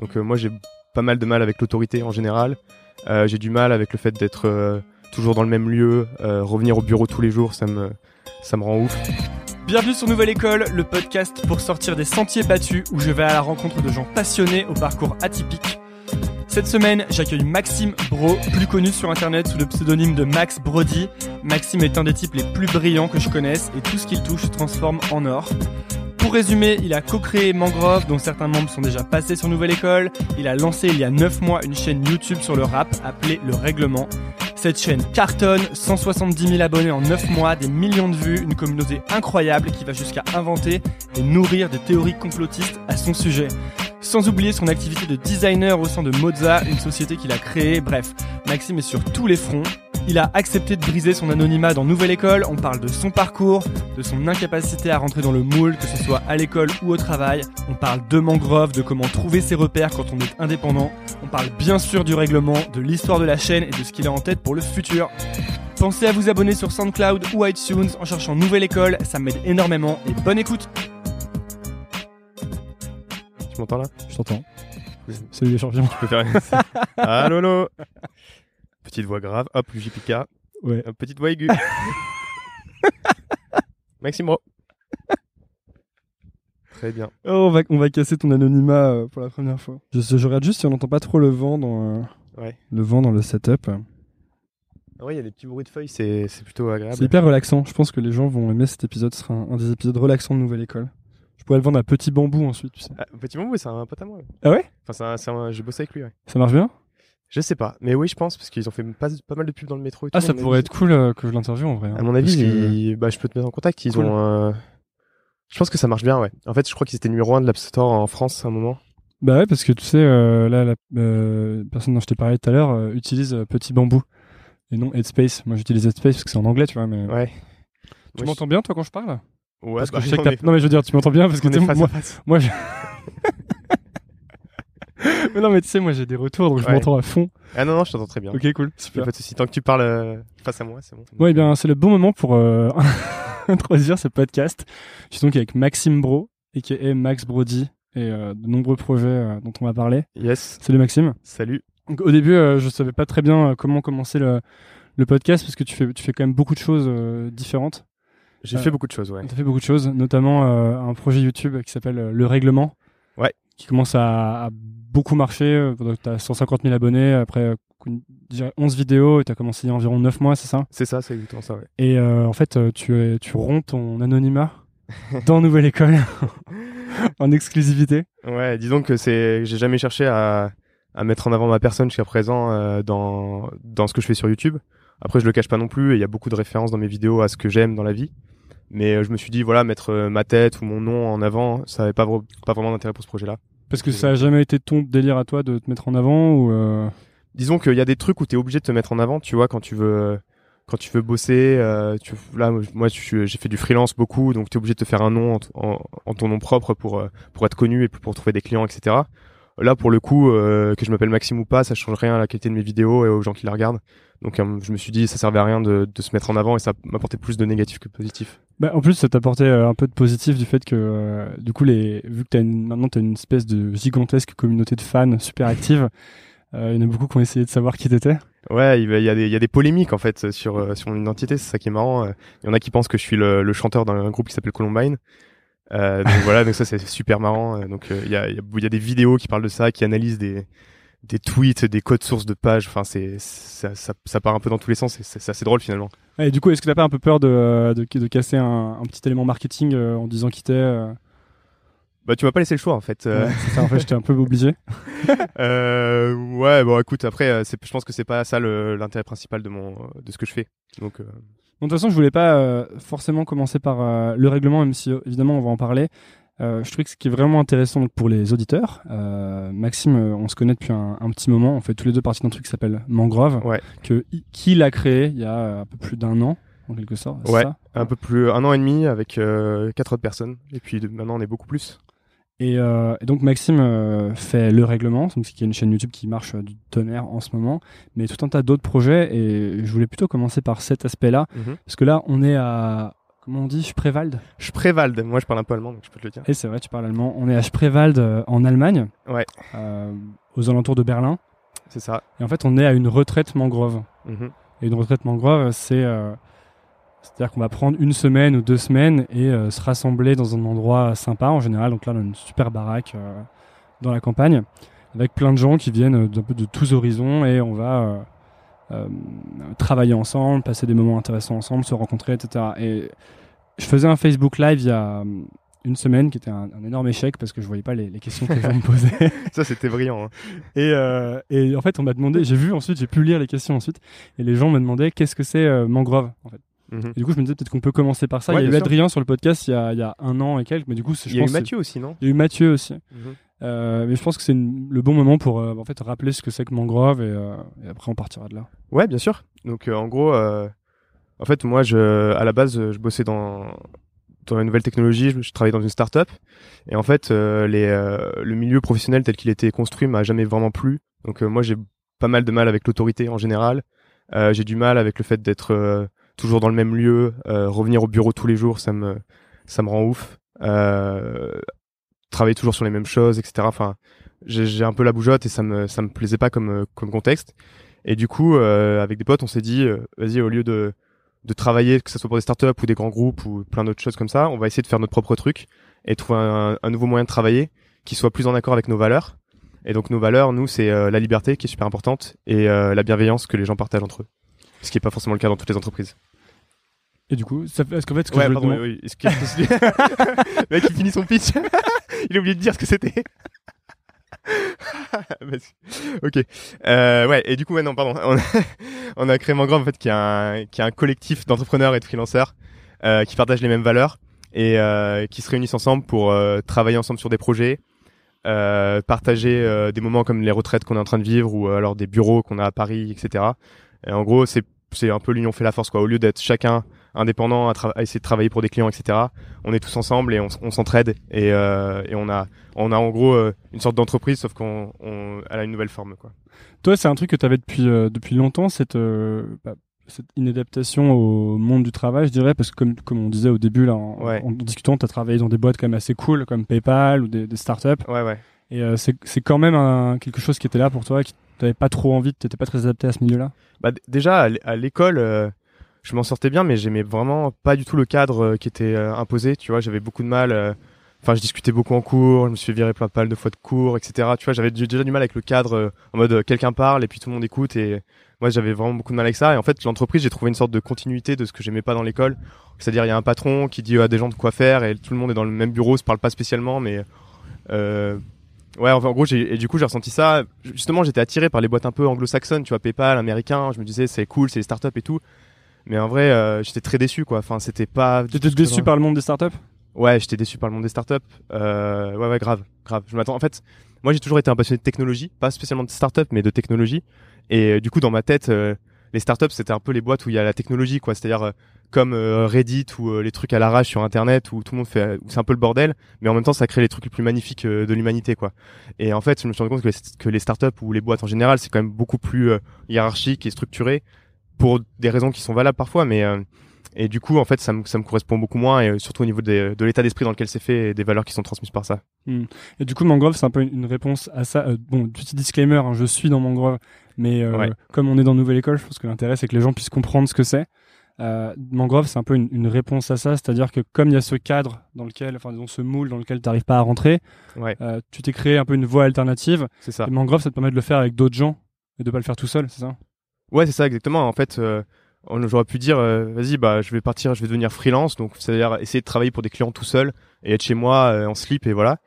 Donc moi j'ai pas mal de mal avec l'autorité en général. j'ai du mal avec le fait d'être toujours dans le même lieu, revenir au bureau tous les jours, ça me, ça me rend ouf. Bienvenue sur Nouvelle École, le podcast pour sortir des sentiers battus où je vais à la rencontre de gens passionnés au parcours atypique. Cette semaine, j'accueille Maxime Bro, plus connu sur internet sous le pseudonyme de Max Brody. Maxime est un des types les plus brillants que je connaisse et tout ce qu'il touche se transforme en or. Pour résumer, il a co-créé Mangrove, dont certains membres sont déjà passés sur Nouvelle École. Il a lancé il y a 9 mois une chaîne YouTube sur le rap appelée Le Règlement. Cette chaîne cartonne, 170 000 abonnés en 9 mois, des millions de vues, une communauté incroyable qui va jusqu'à inventer et nourrir des théories complotistes à son sujet. Sans oublier son activité de designer au sein de Moza, une société qu'il a créée. Bref, Maxime est sur tous les fronts. Il a accepté de briser son anonymat dans Nouvelle École. On parle de son parcours, de son incapacité à rentrer dans le moule, que ce soit à l'école ou au travail. On parle de mangrove, de comment trouver ses repères quand on est indépendant. On parle bien sûr du règlement, de l'histoire de la chaîne et de ce qu'il a en tête pour le futur. Pensez à vous abonner sur SoundCloud ou iTunes en cherchant Nouvelle École, ça m'aide énormément et bonne écoute Tu m'entends là? Je t'entends. Salut les champions. Tu peux faire Allô, allô? Petite voix grave, hop, JPK. Ouais. petite voix aiguë. Maxime Très bien. Oh, on, va, on va casser ton anonymat euh, pour la première fois. Je, je, regarde juste si on n'entend pas trop le vent dans, euh, le, vent dans le setup. Ah ouais, il y a des petits bruits de feuilles, c'est plutôt agréable. C'est hyper relaxant. Je pense que les gens vont aimer cet épisode. Ce sera un, des épisodes relaxants de Nouvelle École. Je pourrais le vendre à Petit Bambou ensuite, tu sais. Ah, petit Bambou, c'est un pote à moi. Ah ouais? Enfin, j'ai bossé avec lui, ouais. Ça marche bien? Je sais pas, mais oui, je pense, parce qu'ils ont fait pas, pas, mal de pubs dans le métro. Et ah, ça pourrait être cool euh, que je l'interviewe en vrai. Hein. À mon avis, bah, je peux te mettre en contact. Ils ont. Je pense que ça marche bien, ouais. En fait, je crois qu'ils étaient numéro 1 de l'App Store en France à un moment. Bah ouais, parce que tu sais, euh, là, la euh, personne dont je t'ai parlé tout à l'heure euh, utilise Petit Bambou et non Headspace. Moi, j'utilise Headspace parce que c'est en anglais, tu vois. Mais... Ouais. Tu m'entends bien, toi, quand je parle? Ouais, parce que bah, je sais que Non, mais je veux dire, tu m'entends bien parce que moi, moi, je... mais non, mais tu sais, moi, j'ai des retours, donc je m'entends à fond. Ah non, non, je t'entends très bien. Ok, cool. Super. Pas de Tant que tu parles face à moi, c'est bon. Ouais, eh bien, c'est le bon moment pour introduire ce podcast. Je suis donc avec Maxime Bro, et qui est Max Brody, et euh, de nombreux projets euh, dont on va parler. Yes. Salut Maxime. Salut. Donc, au début, euh, je savais pas très bien comment commencer le, le, podcast parce que tu fais, tu fais quand même beaucoup de choses différentes. J'ai fait beaucoup de choses, ouais. Tu as fait beaucoup de choses, notamment un projet YouTube qui s'appelle Le Règlement. Qui commence à, à beaucoup marcher. Tu as 150 000 abonnés. Après, 11 vidéos et tu as commencé il y a environ 9 mois, c'est ça? C'est ça, c'est exactement ça, ouais. Et euh, en fait, euh, tu, tu romps ton anonymat dans Nouvelle École en exclusivité. Ouais, disons que c'est, j'ai jamais cherché à, à mettre en avant ma personne jusqu'à présent euh, dans, dans ce que je fais sur YouTube. Après, je le cache pas non plus, et il y a beaucoup de références dans mes vidéos à ce que j'aime dans la vie. Mais je me suis dit, voilà, mettre ma tête ou mon nom en avant, ça avait pas, pas vraiment d'intérêt pour ce projet-là. Parce que ça a jamais été ton délire à toi de te mettre en avant ou disons qu'il y a des trucs où tu es obligé de te mettre en avant, tu vois, quand tu veux quand tu veux bosser, euh, tu, là, moi, j'ai fait du freelance beaucoup, donc tu es obligé de te faire un nom en, ton nom propre pour euh, pour être connu et pour trouver des clients, etc. Là, pour le coup, euh, que je m'appelle Maxime ou pas, ça change rien à la qualité de mes vidéos et aux gens qui la regardent. Donc, je me suis dit, ça servait à rien de, de se mettre en avant et ça m'apportait plus de négatif que de positif. Bah, en plus, ça t'apportait un peu de positif du fait que, du coup, les, vu que as une, maintenant t'as une espèce de gigantesque communauté de fans super active. Euh, il y en a beaucoup qui ont essayé de savoir qui t'étais. Ouais, il y, a des, il y a des polémiques en fait sur, euh, sur mon identité, c'est ça qui est marrant. Il y en a qui pensent que je suis le, le chanteur d'un groupe qui s'appelle Columbine. Euh, donc voilà, donc ça c'est super marrant. Donc il y, a, y des vidéos qui parlent de ça, qui analysent des, tweets, des codes sources de pages. Enfin, c'est ça, ça, part un peu dans tous les sens. C'est assez drôle finalement. Et du coup, est-ce que t'as pas un peu peur de, casser un, petit élément marketing en disant qui t'es bah tu m'as pas laissé le choix en fait. Euh. ça, en fait j'étais un peu obligé. euh, ouais bon écoute après euh, je pense que c'est pas ça l'intérêt principal de mon de ce que je fais. Donc euh... de toute façon je voulais pas euh, forcément commencer par le règlement même si évidemment on va en parler. je trouve que ce qui est vraiment intéressant pour les auditeurs, Maxime, on se connaît depuis un, un, petit moment. On fait tous les deux partie d'un truc qui s'appelle Mangrove, ouais. que qu'il a créé il y a un peu plus d'un an en quelque sorte. Ouais, ça? un peu plus un an et demi avec quatre autres personnes. Et puis maintenant on est beaucoup plus. Euh, et, donc Maxime euh, fait le règlement, donc c'est une chaîne YouTube qui marche euh, du tonnerre en ce moment, mais tout un tas d'autres projets. Et je voulais plutôt commencer par cet aspect-là, mhm. parce que là, on est à comment on dit Spreewald? Spreewald. Moi, je parle un peu allemand, donc je peux te le dire. Et c'est vrai, tu parles allemand. On est à Spreewald en Allemagne. Ouais. Aux alentours de Berlin. C'est ça. Et en fait, on est à une retraite mangrove. Mhm. Et une retraite mangrove, c'est c'est-à-dire qu'on va prendre une semaine ou deux semaines et euh, se rassembler dans un endroit sympa en général. Donc là, on a une super baraque euh, dans la campagne avec plein de gens qui viennent d'un peu de tous horizons et on va euh, euh, travailler ensemble, passer des moments intéressants ensemble, se rencontrer, etc. Et je faisais un Facebook Live il y a euh, une semaine qui était un, un énorme échec parce que je voyais pas les, les questions que les gens me posaient. Ça, c'était brillant. hein. Et, euh, et en fait, on m'a demandé, j'ai vu ensuite, j'ai pu lire les questions ensuite, et les gens me demandaient qu'est-ce que c'est euh, mangrove en fait. Mhm. Du coup, je me disais peut-être qu'on peut commencer par ça. Ouais, il y a eu sûr. Adrien sur le podcast il y, a, il y a un an et quelques, mais du coup, je Il y a eu pense Mathieu aussi, non? Il y a eu Mathieu aussi. Euh, mais je pense que c'est une- le bon moment pour euh, en fait rappeler ce que c'est que mangrove et, euh, et après on partira de là. Ouais, bien sûr. Donc, euh, en gros, en fait, moi, je, à la base, je bossais dans dans la nouvelle technologie. Je, je travaillais dans une start-up. Et en fait, les, le milieu professionnel tel qu'il était construit m'a jamais vraiment plu. Donc, moi, j'ai pas mal de mal avec l'autorité en général. Euh, j'ai du mal avec le fait d'être euh, toujours dans le même lieu, euh, revenir au bureau tous les jours, ça me ça me rend ouf. Euh, travailler toujours sur les mêmes choses, etc. Enfin, j'ai un peu la bougeotte et ça me ça me plaisait pas comme comme contexte. Et du coup, euh, avec des potes, on s'est dit, euh, vas-y, au lieu de de travailler, que ce soit pour des startups ou des grands groupes ou plein d'autres choses comme ça, on va essayer de faire notre propre truc et trouver un, un nouveau moyen de travailler qui soit plus en accord avec nos valeurs. Et donc nos valeurs, nous, c'est euh, la liberté qui est super importante et euh, la bienveillance que les gens partagent entre eux. Ce qui est pas forcément le cas dans toutes les entreprises. Et du coup, ça, est-ce qu'en fait, ce que Ouais, je pardon, oui, oui. Le mec, il finit son pitch. il a oublié de dire ce que c'était. Ok. Euh, ouais. Et du coup, ouais, non, pardon. On a, on a créé Mangrove, en fait, qui est un, qui est un collectif d'entrepreneurs et de freelanceurs, euh, qui partagent les mêmes valeurs et, euh, qui se réunissent ensemble pour travailler ensemble sur des projets, partager des moments comme les retraites qu'on est en train de vivre ou alors des bureaux qu'on a à Paris, etc. Et en gros, c'est, c'est un peu l'union fait la force, quoi. Au lieu d'être chacun indépendant à, essayer de travailler pour des clients, etc. On est tous ensemble et on, s'entraide et, euh, et on a on a en gros euh, une sorte d'entreprise sauf qu'on on, elle a une nouvelle forme quoi. Toi, c'est un truc que tu avais depuis, euh, depuis longtemps, cette, bah, cette inadaptation au monde du travail, je dirais, parce que comme, comme on disait au début, là, en, Ouais. en discutant, tu as travaillé dans des boîtes quand même assez cool, comme PayPal ou des, des startups. Ouais ouais. Et c'est c'est quand même un- quelque chose qui était là pour toi, qui t'avais pas trop envie, t'étais pas très adapté à ce milieu-là? Bah déjà à l'école euh, je m'en sortais bien mais j'aimais vraiment pas du tout le cadre euh, qui était euh, imposé, tu vois, j'avais beaucoup de mal Enfin, je discutais beaucoup en cours, je me suis virer plein de fois de cours, etc. Tu vois, j'avais déjà du mal avec le cadre, en mode quelqu'un parle et puis tout le monde écoute. Et moi, j'avais vraiment beaucoup de mal avec ça. Et en fait, l'entreprise, j'ai trouvé une sorte de continuité de ce que j'aimais pas dans l'école. C'est-à-dire, il y a un patron qui dit à des gens de quoi faire et tout le monde est dans le même bureau, se parle pas spécialement, mais ouais, en gros, j'ai, et du coup, j'ai ressenti ça. Justement, j'étais attiré par les boîtes un peu anglo-saxonnes, tu vois, PayPal, américain. Je me disais, c'est cool, c'est les startups et tout. Mais en vrai, euh, j'étais très déçu, quoi. Enfin, c'était pas. T'étais déçu par le monde des startups? Ouais, j'étais déçu par le monde des startups. Euh, ouais, ouais, grave, grave. Je m'attends. En fait, moi, j'ai toujours été un passionné de technologie, pas spécialement de startups, mais de technologie. Et euh, du coup, dans ma tête, euh, les startups, c'était un peu les boîtes où il y a la technologie, quoi. C'est-à-dire euh, comme euh, Reddit ou euh, les trucs à l'arrache sur Internet où tout le monde fait, c'est un peu le bordel, mais en même temps, ça crée les trucs les plus magnifiques de l'humanité, quoi. Et en fait, je me suis rendu compte que les, startups ou les boîtes en général, c'est quand même beaucoup plus hiérarchique et structuré pour des raisons qui sont valables parfois, mais et du coup, en fait, ça me, ça me correspond beaucoup moins, et surtout au niveau de l'état d'esprit dans lequel c'est fait et des valeurs qui sont transmises par ça. Et du coup, Mangrove, c'est un peu une, réponse à ça. Bon, petit disclaimer, hein, je suis dans Mangrove, mais euh, Ouais. comme on est dans Nouvelle École, je pense que l'intérêt, c'est que les gens puissent comprendre ce que c'est. Euh, Mangrove, c'est un peu une, une réponse à ça, c'est-à-dire que comme il y a ce cadre dans lequel, enfin, disons, ce moule dans lequel tu n'arrives pas à rentrer, Ouais, euh, tu t'es créé un peu une voie alternative. c'est ça. Et Mangrove, ça te permet de le faire avec d'autres gens et de pas le faire tout seul, c'est ça? Ouais, c'est ça exactement. En fait, euh, j'aurais pu dire, vas-y, bah, je vais partir, je vais devenir freelance, donc c'est-à-dire essayer de travailler pour des clients tout seul et être chez moi en slip et voilà.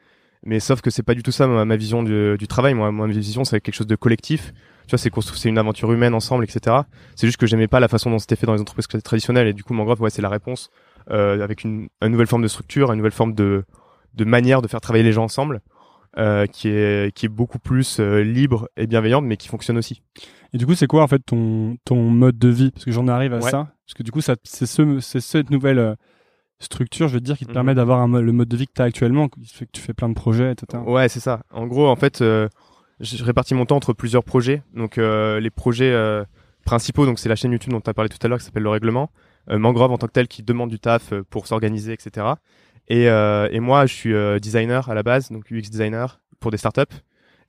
Mais sauf que c'est pas du tout ça ma, ma vision du, du travail. Moi, ma vision, c'est quelque chose de collectif. Tu vois, c'est une aventure humaine ensemble, etc. C'est juste que j'aimais pas la façon dont c'était fait dans les entreprises traditionnelles et du coup, Mangrove, ouais, c'est la réponse euh, avec une, une nouvelle forme de structure, une nouvelle forme de, de manière de faire travailler les gens ensemble, euh, qui est qui est beaucoup plus euh, libre et bienveillante, mais qui fonctionne aussi. Et du coup, c'est quoi en fait ton, ton mode de vie? Parce que j'en arrive à Ouais. ça. Parce que du coup, ça, c'est ce, c'est cette nouvelle structure, je veux dire, qui te Mhm. permet d'avoir le mode de vie que tu as actuellement, qui fait que tu fais plein de projets, etc. Ouais, c'est ça. En gros, en fait, euh, je répartis mon temps entre plusieurs projets. Donc, euh, les projets euh, principaux, donc c'est la chaîne YouTube dont tu as parlé tout à l'heure, qui s'appelle Le Règlement. Mangrove en tant que tel qui demande du taf pour s'organiser, etc. Et, et moi, je suis designer à la base, donc UX designer pour des startups.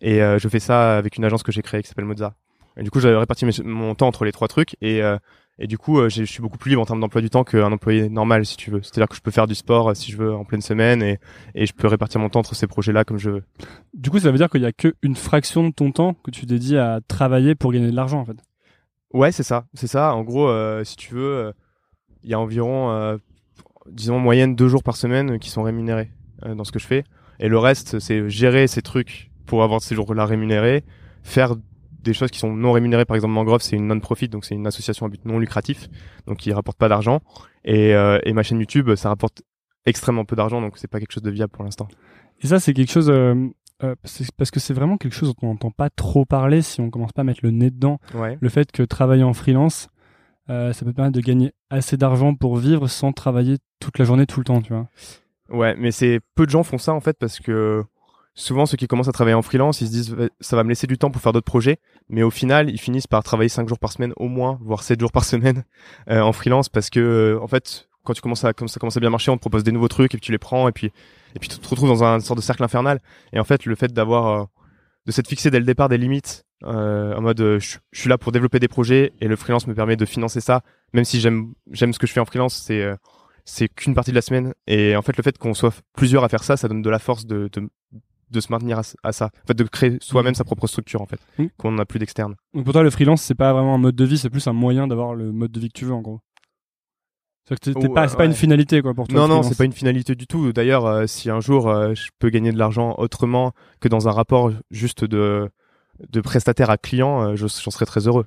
Et je fais ça avec une agence que j'ai créée qui s'appelle Moza. Et du coup, j'avais réparti mon temps entre les trois trucs et et du coup, euh, je suis beaucoup plus libre en termes d'emploi du temps qu'un employé normal, si tu veux. C'est-à-dire que je peux faire du sport euh, si je veux en pleine semaine et, et je peux répartir mon temps entre ces projets-là comme je veux. Du coup, ça veut dire qu'il y a qu'une fraction de ton temps que tu dédies à travailler pour gagner de l'argent, en fait. Ouais, c'est ça. C'est ça. En gros, euh, si tu veux, il y a environ, disons, en moyenne deux jours par semaine qui sont rémunérés dans ce que je fais. Et le reste, c'est gérer ces trucs pour avoir ces jours-là rémunérés, faire des choses qui sont non rémunérées. Par exemple, Mangrove, c'est une non-profit, donc c'est une association à but non lucratif, donc qui rapporte pas d'argent. Et, euh, et ma chaîne YouTube, ça rapporte extrêmement peu d'argent, donc c'est pas quelque chose de viable pour l'instant. Et ça, c'est quelque chose euh, euh parce que c'est vraiment quelque chose dont on n'entend pas trop parler si on commence pas à mettre le nez dedans. Ouais. Le fait que travailler en freelance, ça peut permettre de gagner assez d'argent pour vivre sans travailler toute la journée, tout le temps, tu vois. Ouais, mais c'est peu de gens font ça en fait parce que souvent ceux qui commencent à travailler en freelance, ils se disent ça va me laisser du temps pour faire d'autres projets, mais au final, ils finissent par travailler 5 jours par semaine au moins, voire 7 jours par semaine euh, en freelance parce que euh, en fait, quand tu commences à ça commence à bien marcher, on te propose des nouveaux trucs et puis tu les prends et puis et puis tu te retrouves dans un sorte de cercle infernal. Et en fait, le fait d'avoir euh, de s'être fixé dès le départ des limites en mode je, suis là pour développer des projets et le freelance me permet de financer ça, même si j'aime j'aime ce que je fais en freelance, c'est c'est qu'une partie de la semaine. Et en fait le fait qu'on soit plusieurs à faire ça ça donne de la force de, de, de se maintenir à, ça. En fait, de créer soi-même sa propre structure, en fait, mmh. qu'on n'a plus d'externe. Donc pour toi, le freelance, c'est pas vraiment un mode de vie, c'est plus un moyen d'avoir le mode de vie que tu veux, en gros. C'est pas, pas une finalité, quoi, pour toi. Non, non, c'est pas une finalité du tout. D'ailleurs, euh, si un jour euh, je peux gagner de l'argent autrement que dans un rapport juste de, de prestataire à client, euh, j'en serais très heureux.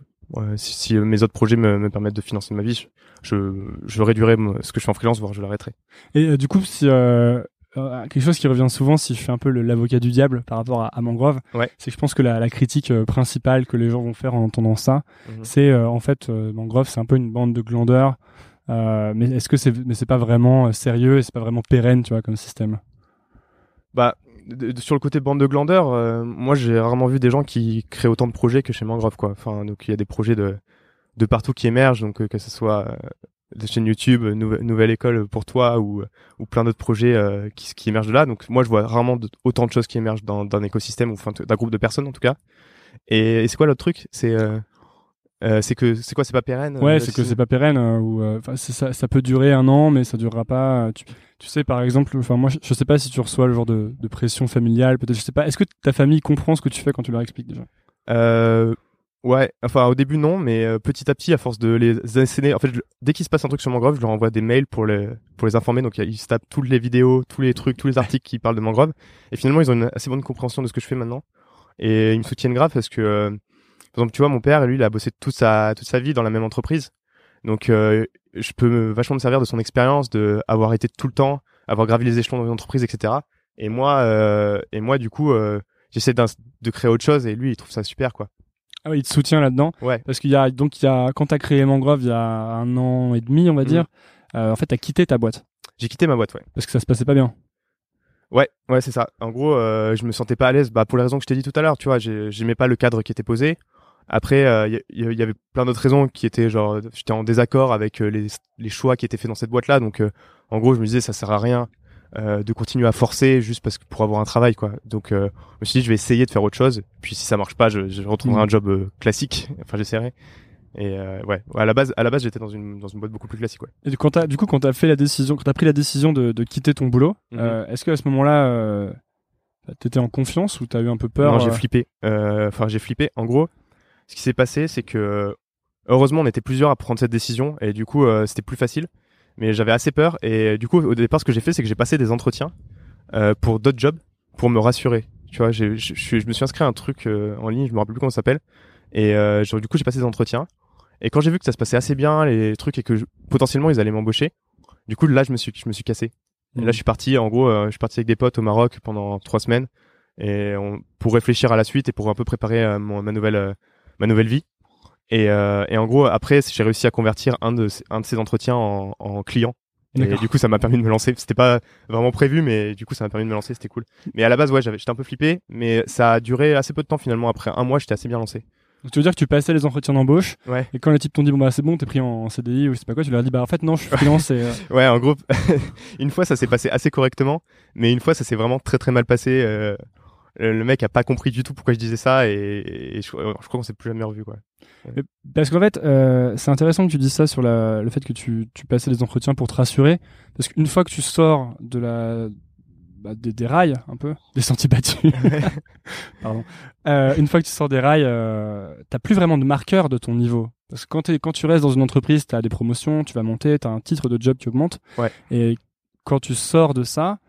Si, si, mes autres projets me, me, permettent de financer ma vie, je, je réduirai ce que je fais en freelance, voire je l'arrêterai. Et du coup, si euh, quelque chose qui revient souvent si je fais un peu l'avocat du diable par rapport à, Mangrove, c'est que je pense que la, la critique euh, principale que les gens vont faire en entendant ça, mhm. c'est euh, en fait Mangrove c'est un peu une bande de glandeurs, mais est-ce que c'est mais c'est pas vraiment sérieux et c'est pas vraiment pérenne tu vois comme système? Bah sur le côté bande de glandeurs, moi j'ai rarement vu des gens qui créent autant de projets que chez Mangrove quoi. Enfin donc il y a des projets de de partout qui émergent donc que ce soit des chaînes YouTube, nouvelle, école pour toi ou, ou plein d'autres projets euh, qui, qui émergent de là. Donc moi je vois rarement autant de choses qui émergent dans d'un écosystème ou enfin d'un groupe de personnes en tout cas. Et, c'est quoi l'autre truc? C'est euh, euh, c'est que c'est quoi? C'est pas pérenne ouais c'est que c'est pas pérenne ou ça, ça peut durer un an mais ça durera pas tu, tu sais par exemple enfin moi je, je, sais pas si tu reçois le genre de, de pression familiale peut-être je sais pas. Est-ce que ta famille comprend ce que tu fais quand tu leur expliques déjà? Ouais, enfin au début non, mais euh, petit à petit, à force de les asséner, en fait, dès qu'il se passe un truc sur Mangrove, je leur envoie des mails pour les pour les informer. Donc ils se tapent toutes les vidéos, tous les trucs, tous les articles qui parlent de Mangrove. Et finalement, ils ont une assez bonne compréhension de ce que je fais maintenant. Et ils me soutiennent grave parce que, euh, par exemple, tu vois, mon père, lui, il a bossé toute sa toute sa vie dans la même entreprise. Donc euh, je peux me, vachement me servir de son expérience, de avoir été tout le temps, avoir gravi les échelons dans une entreprise, etc. Et moi, et moi, du coup, j'essaie de créer autre chose et lui, il trouve ça super, quoi. Ah oui, il te soutient là-dedans. Ouais. Parce qu'il y a donc il y a quand t'as créé Mangrove il y a un an et demi, on va mm. dire. Euh, en fait, t'as quitté ta boîte. J'ai quitté ma boîte, ouais. Parce que ça se passait pas bien. Ouais, ouais, c'est ça. En gros, euh, je me sentais pas à l'aise, bah pour les raisons que je t'ai dit tout à l'heure. Tu vois, j'aimais pas le cadre qui était posé. Après, il euh, y, avait plein d'autres raisons qui étaient genre, j'étais en désaccord avec les, les, choix qui étaient faits dans cette boîte-là. Donc, en gros, je me disais, ça sert à rien euh, de continuer à forcer juste parce que pour avoir un travail quoi. Donc euh, je me suis dit je vais essayer de faire autre chose. Puis si ça marche pas, je, je retrouverai mm. un job euh, classique. Enfin j'essaierai. Et euh, ouais, à la base, à la base, j'étais dans une dans une boîte beaucoup plus classique. Ouais. Et quand as, du coup, quand t'as fait la décision, quand t'as pris la décision de, de quitter ton boulot, mm-hmm. euh, est-ce que à ce moment-là, euh, t'étais en confiance ou t'as eu un peu peur Non, j'ai flippé. Enfin, j'ai flippé. En gros, ce qui s'est passé, c'est que heureusement, on était plusieurs à prendre cette décision et du coup, c'était plus facile mais j'avais assez peur et du coup au départ ce que j'ai fait c'est que j'ai passé des entretiens euh, pour d'autres jobs pour me rassurer. Tu vois je, je me suis inscrit à un truc euh, en ligne je me rappelle plus comment ça s'appelle et euh, du coup j'ai passé des entretiens et quand j'ai vu que ça se passait assez bien les trucs et que potentiellement ils allaient m'embaucher du coup là je me suis je me suis cassé. Et là mmh. je suis parti en gros euh, je suis parti avec des potes au Maroc pendant trois semaines et on, pour réfléchir à la suite et pour un peu préparer euh, mon, ma nouvelle ma nouvelle vie et, euh, et en gros, après, j'ai réussi à convertir un de, un de ces entretiens en, en client. Et du coup, ça m'a permis de me lancer. C'était pas vraiment prévu, mais du coup, ça m'a permis de me lancer. C'était cool. Mais à la base, ouais, j'étais un peu flippé, mais ça a duré assez peu de temps finalement. Après un mois, j'étais assez bien lancé. Donc tu veux dire que tu passais les entretiens d'embauche Ouais. et quand les types t'ont dit bon bah c'est bon t'es pris en CDI ou je sais pas quoi tu leur as dit bah en fait non je suis freelance et euh, Ouais, en gros, une fois ça s'est passé assez correctement, mais une fois ça s'est vraiment très très mal passé. euh, le mec a pas compris du tout pourquoi je disais ça et, et je, je crois qu'on s'est plus jamais revu quoi. Parce qu'en fait, euh, c'est intéressant que tu dises ça sur la, le fait que tu, tu passais des entretiens pour te rassurer. Parce qu'une fois que tu sors de la, bah, des, des rails, un peu, des sentiers battus, pardon, euh, une fois que tu sors des rails, euh, t'as plus vraiment de marqueur de ton niveau. Parce que quand, tu restes dans une entreprise, t'as des promotions, tu vas monter, t'as un titre de job qui augmente. Ouais. Et quand tu sors de ça,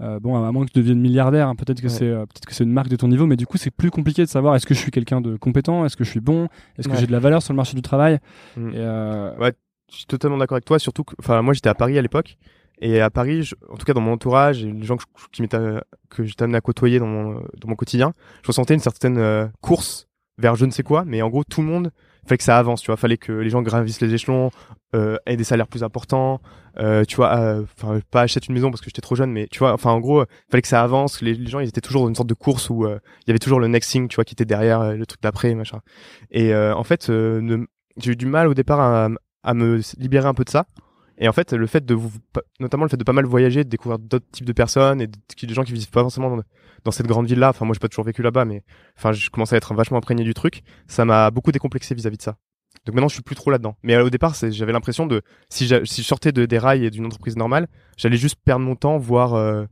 euh, bon, à moins que tu deviennes milliardaire, hein, peut-être que Ouais. c'est euh, peut-être que c'est une marque de ton niveau, mais du coup, c'est plus compliqué de savoir est-ce que je suis quelqu'un de compétent, est-ce que je suis bon, est-ce que Ouais. j'ai de la valeur sur le marché du travail. Mm. Et euh, Je suis totalement d'accord avec toi, surtout que, enfin, moi j'étais à Paris à l'époque, et à Paris, je- en tout cas dans mon entourage et les gens que, je- qui m'étaient, que j'étais amené à côtoyer dans mon, dans mon quotidien, je ressentais une certaine euh, course vers je ne sais quoi, mais en gros tout le monde fallait que ça avance, tu vois, fallait que les gens gravissent les échelons, euh, aient des salaires plus importants, euh, tu vois, euh, enfin pas achète une maison parce que j'étais trop jeune, mais tu vois, enfin en gros, fallait que ça avance, les, gens ils étaient toujours dans une sorte de course où euh, il y avait toujours le next thing, tu vois, qui était derrière euh, le truc d'après, machin. Et en fait, j'ai eu du mal au départ à me libérer un peu de ça. Et en fait, le fait de vous, notamment le fait de pas mal voyager, de découvrir d'autres types de personnes et de- des gens qui vivent pas forcément dans, dans cette grande ville-là. Enfin, moi, j'ai pas toujours vécu là-bas, mais enfin, je commençais à être vachement imprégné du truc. Ça m'a beaucoup décomplexé vis-à-vis de ça. Donc maintenant, je suis plus trop là-dedans. Mais euh, au départ, j'avais l'impression de, si je sortais de, des rails et d'une entreprise normale, j'allais juste perdre mon temps, voire euh,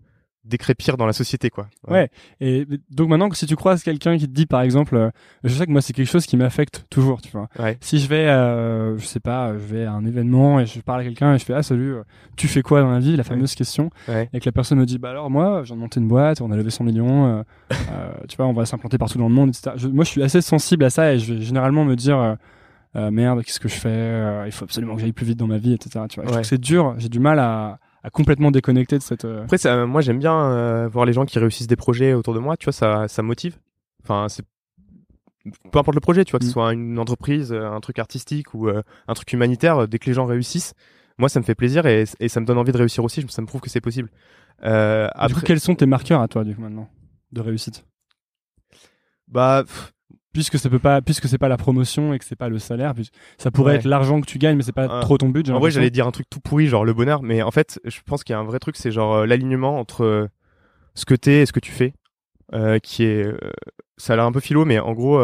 décrépir dans la société, quoi. Ouais. Et donc maintenant, si tu croises quelqu'un qui te dit, par exemple, euh, je sais que moi c'est quelque chose qui m'affecte toujours, tu vois. Ouais. Si je vais, euh, je sais pas, je vais à un événement et je parle à quelqu'un et je fais ah salut, euh, tu fais quoi dans la vie, la fameuse question, Ouais. et que la personne me dit bah alors moi, de monter une boîte, on a levé 100 millions, euh, euh, tu vois, on va s'implanter partout dans le monde, etc. Je- moi, je suis assez sensible à ça et je vais généralement me dire merde, qu'est-ce que je fais, Euh, il faut absolument que j'aille plus vite dans ma vie, etc. Tu vois. Je trouve que c'est dur, j'ai du mal à, à complètement déconnecter de cette. euh, Après, ça, moi, j'aime bien euh, voir les gens qui réussissent des projets autour de moi. Tu vois, ça, ça me motive. Enfin, c'est peu importe le projet, tu vois, que Mm. ce soit une entreprise, euh, un truc artistique ou euh, un truc humanitaire. Dès que les gens réussissent, moi, ça me fait plaisir et, et ça me donne envie de réussir aussi. Ça me prouve que c'est possible. Euh, Du coup, après, quels sont tes marqueurs à toi, du coup, maintenant, de réussite? Bah, pff, puisque ça peut pas puisque c'est pas la promotion et que c'est pas le salaire ça pourrait Ouais. être l'argent que tu gagnes mais c'est pas Euh, trop ton but en vrai, j'allais dire un truc tout pourri, genre le bonheur, mais en fait, je pense qu'il y a un vrai truc, c'est genre euh, l'alignement entre euh, ce que t'es et ce que tu fais, euh, qui est, ça a l'air un peu philo, mais en gros,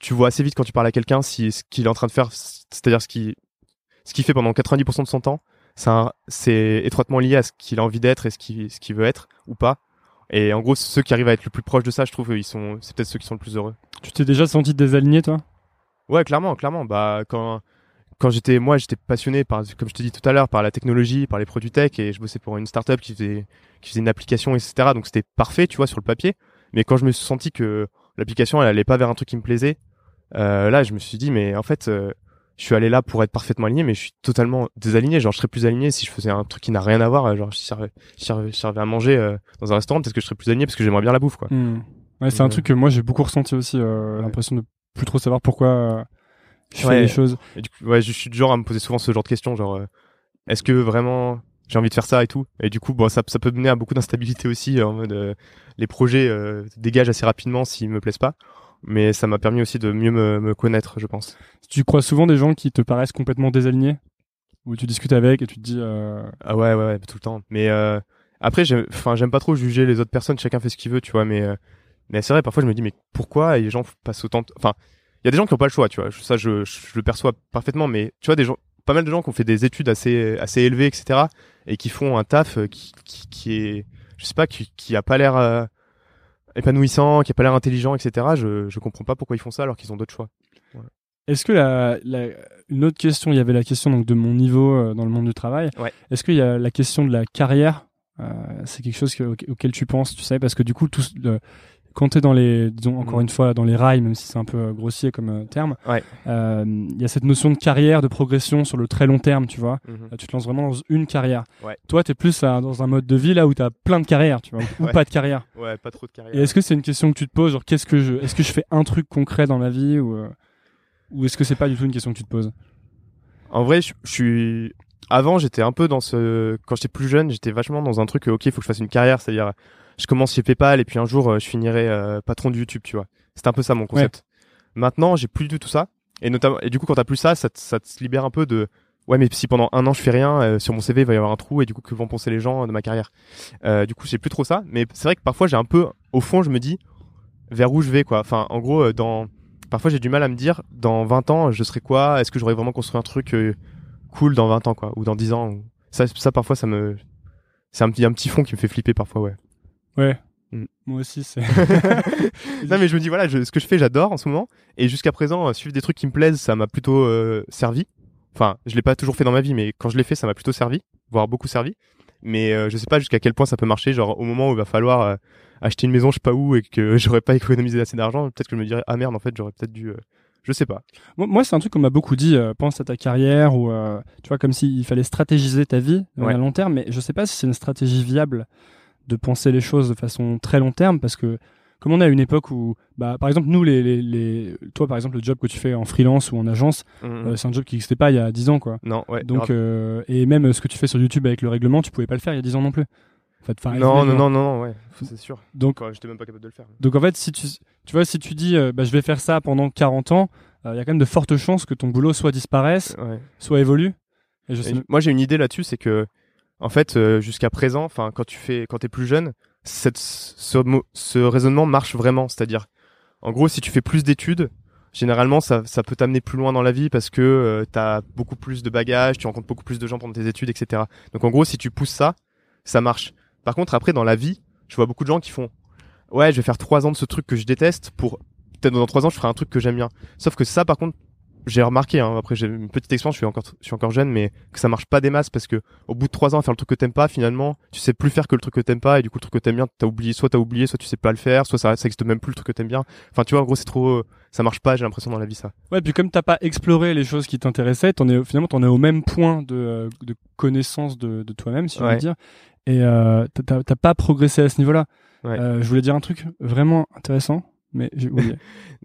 tu vois assez vite quand tu parles à quelqu'un si ce qu'il est en train de faire, c'est-à-dire ce qu'il, ce qu'il fait pendant 90% de son temps, c'est étroitement lié à ce qu'il a envie d'être et ce qu'il, ce qu'il veut être ou pas. Et en gros, ceux qui arrivent à être le plus proche de ça, je trouve, ils sont, c'est peut-être ceux qui sont le plus heureux. tu t'es déjà senti désaligné toi? Ouais, clairement, clairement. Bah, quand, quand j'étais, moi, j'étais passionné par, comme je te dis tout à l'heure, par la technologie, par les produits tech, et je bossais pour une startup qui faisait, qui faisait une application, etc. Donc c'était parfait, tu vois, sur le papier. Mais quand je me suis senti que l'application, elle allait pas vers un truc qui me plaisait, euh, là, je me suis dit, mais en fait, euh, je suis allé là pour être parfaitement aligné, mais je suis totalement désaligné. Genre, je serais plus aligné si je faisais un truc qui n'a rien à voir. Genre, si je servais, je servais- je servais à manger euh, dans un restaurant, peut-être que je serais plus aligné parce que j'aimerais bien la bouffe, quoi. Hmm. ouais c'est un truc que moi j'ai beaucoup ressenti aussi euh, Ouais. l'impression de plus trop savoir pourquoi euh, je fais les choses Et du coup, ouais, je suis du genre à me poser souvent ce genre de questions, genre, euh, est-ce que vraiment j'ai envie de faire ça et tout? Et du coup, bon, ça, ça peut mener à beaucoup d'instabilité aussi, en mode euh, les projets euh, dégagent assez rapidement s'ils me plaisent pas. Mais ça m'a permis aussi de mieux me, me connaître, je pense. tu crois souvent des gens qui te paraissent complètement désalignés où tu discutes avec et tu te dis euh, Ah ouais, ouais, ouais, tout le temps. Mais euh, après, j'aime, enfin, j'aime pas trop juger les autres personnes. Chacun fait ce qu'il veut, tu vois. Mais, euh, mais c'est vrai, parfois, je me dis, mais pourquoi les gens passent autant. Enfin, il y a des gens qui ont pas le choix, tu vois. Ça, je, je, le perçois parfaitement. Mais tu vois, des gens, pas mal de gens qui ont fait des études assez, assez élevées, etc. Et qui font un taf euh, qui, qui, qui est, je sais pas, qui, qui a pas l'air euh, épanouissant, qui a pas l'air intelligent, etc. Je, je comprends pas pourquoi ils font ça alors qu'ils ont d'autres choix. Est-ce que la, la- une autre question, il y avait la question donc de mon niveau euh, dans le monde du travail. Ouais. Est-ce qu'il y a la question de la carrière euh, C'est quelque chose que- auquel- tu penses, tu sais, parce que du coup, tout, le- quand tu es dans les, disons encore Mhm. une fois, dans les rails, même si c'est un peu euh, grossier comme euh, terme, Ouais. euh, il y a cette notion de carrière, de progression sur le très long terme, tu vois. Là, tu te lances vraiment dans une carrière. Ouais. Toi, tu es plus là, dans un mode de vie là où tu as plein de carrières, tu vois, ou Ouais. pas de carrière. Ouais, pas trop de carrière. Et est-ce que c'est une question que tu te poses, genre qu'est-ce que je, est-ce que je fais un truc concret dans la vie ou, euh, ou est-ce que c'est pas du tout une question que tu te poses? En vrai, je, suis. Avant, j'étais un peu dans ce. Quand j'étais plus jeune, j'étais vachement dans un truc. Ok, il faut que je fasse une carrière, c'est-à-dire, je commence chez PayPal et puis un jour, euh, je finirai euh, patron de YouTube, tu vois. C'était un peu ça mon concept. Maintenant, j'ai plus du tout ça. Et notamment, et du coup, quand t'as plus ça, ça, te- ça te libère un peu de, ouais, mais si pendant un an je fais rien, euh, sur mon CV il va y avoir un trou et du coup que vont penser les gens de ma carrière. Euh, du coup, j'ai plus trop ça. Mais c'est vrai que parfois j'ai un peu, au fond, je me dis vers où je vais quoi. Enfin, en gros, dans, parfois j'ai du mal à me dire dans 20 ans je serai quoi? Est-ce que j'aurais vraiment construit un truc euh, cool dans 20 ans quoi, ou dans 10 ans? ou- Ça, ça parfois ça me, c'est un petit, un petit fond qui me fait flipper parfois, ouais. Ouais. Mm. Moi aussi, c'est. non mais je me dis voilà, je- ce que je fais, j'adore en ce moment. Et jusqu'à présent, euh, suivre des trucs qui me plaisent, ça m'a plutôt euh, servi. Enfin, je l'ai pas toujours fait dans ma vie, mais quand je l'ai fait, ça m'a plutôt servi, voire beaucoup servi. Mais euh, je sais pas jusqu'à quel point ça peut marcher. Genre au moment où il va falloir euh, acheter une maison, je sais pas où, et que j'aurais pas économisé assez d'argent, peut-être que je me dirais ah merde, en fait, j'aurais peut-être dû. Je sais pas. Moi, c'est un truc qu'on m'a beaucoup dit. euh, pense à ta carrière ou euh, tu vois comme s'il fallait stratégiser ta vie Ouais. à long terme. Mais je sais pas si c'est une stratégie viable de penser les choses de façon très long terme parce que comme on est à une époque où, bah, par exemple, nous, les, les, les- toi, par exemple, le job que tu fais en freelance ou en agence, Mhm. euh, c'est un job qui n'existait pas il y a 10 ans, quoi. non, ouais. Donc, euh, et même ce que tu fais sur YouTube avec le règlement, tu pouvais pas le faire il y a 10 ans non plus. En fait, non, non, non, non, non, ouais, c'est sûr. Donc, Quoi, J'étais même pas capable de le faire. donc en fait, si tu, tu vois, si tu dis, euh, bah, je vais faire ça pendant 40 ans, il y a quand même de fortes chances que ton boulot soit disparaisse, Ouais. soit évolue. Et je sais Et moi, j'ai une idée là-dessus, c'est que, en fait, euh, jusqu'à présent, enfin, quand tu fais, quand t'es plus jeune, ce, raisonnement marche vraiment. C'est-à-dire, en gros, si tu fais plus d'études, généralement, ça, peut t'amener plus loin dans la vie parce que euh, t'as beaucoup plus de bagages, tu rencontres beaucoup plus de gens pendant tes études, etc. Donc, en gros, si tu pousses ça, ça marche. Par contre, après, dans la vie, je vois beaucoup de gens qui font, ouais, je vais faire trois ans de ce truc que je déteste pour peut-être dans trois ans, je ferai un truc que j'aime bien. Sauf que ça, par contre, j'ai remarqué, hein, après j'ai une petite expérience, je suis encore, je suis encore jeune, mais que ça marche pas des masses parce que au bout de trois ans à faire le truc que t'aimes pas, finalement, tu sais plus faire que le truc que t'aimes pas et du coup le truc que t'aimes bien, t'as oublié, soit t'as oublié, soit tu sais pas le faire, soit ça, ça existe même plus le truc que t'aimes bien. Enfin, tu vois, en gros, c'est trop, euh, ça marche pas, j'ai l'impression dans la vie ça. Ouais, puis comme t'as pas exploré les choses qui t'intéressaient, t'en es finalement t'en es au même point de, euh, de connaissance de, de toi-même, si je Ouais. veux dire. Et euh, t'as pas progressé à ce niveau-là. Ouais. Euh, je voulais dire un truc vraiment intéressant, mais.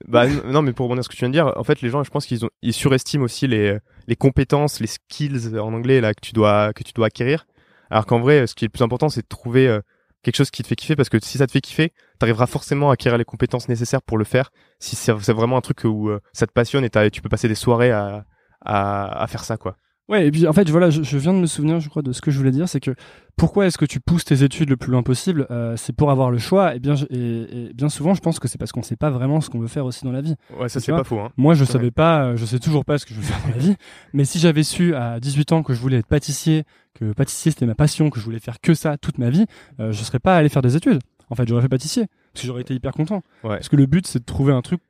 Bah non, mais pour rebondir sur ce que tu viens de dire, en fait, les gens, je pense qu'ils ont, ils surestiment aussi les, les compétences, les skills en anglais là que tu dois, que tu dois acquérir. Alors qu'en vrai, ce qui est le plus important, c'est de trouver euh, quelque chose qui te fait kiffer parce que si ça te fait kiffer, t'arriveras forcément à acquérir les compétences nécessaires pour le faire. Si c'est vraiment un truc où euh, ça te passionne et tu peux passer des soirées à, à, à faire ça, quoi. Ouais, et puis en fait, voilà, je, je viens de me souvenir, je crois, de ce que je voulais dire, c'est que pourquoi est-ce que tu pousses tes études le plus loin possible Euh, C'est pour avoir le choix. Et bien, je- et, et bien souvent, je pense que c'est parce qu'on sait pas vraiment ce qu'on veut faire aussi dans la vie. Ouais, ça c'est pas faux. Hein. Moi, je Ouais. savais pas, euh, je sais toujours pas ce que je veux faire dans la vie. Mais si j'avais su à 18 ans que je voulais être pâtissier, que pâtissier c'était ma passion, que je voulais faire que ça toute ma vie, euh, je serais pas allé faire des études. En fait, j'aurais fait pâtissier parce que j'aurais été hyper content. Ouais. Parce que le but, c'est de trouver un truc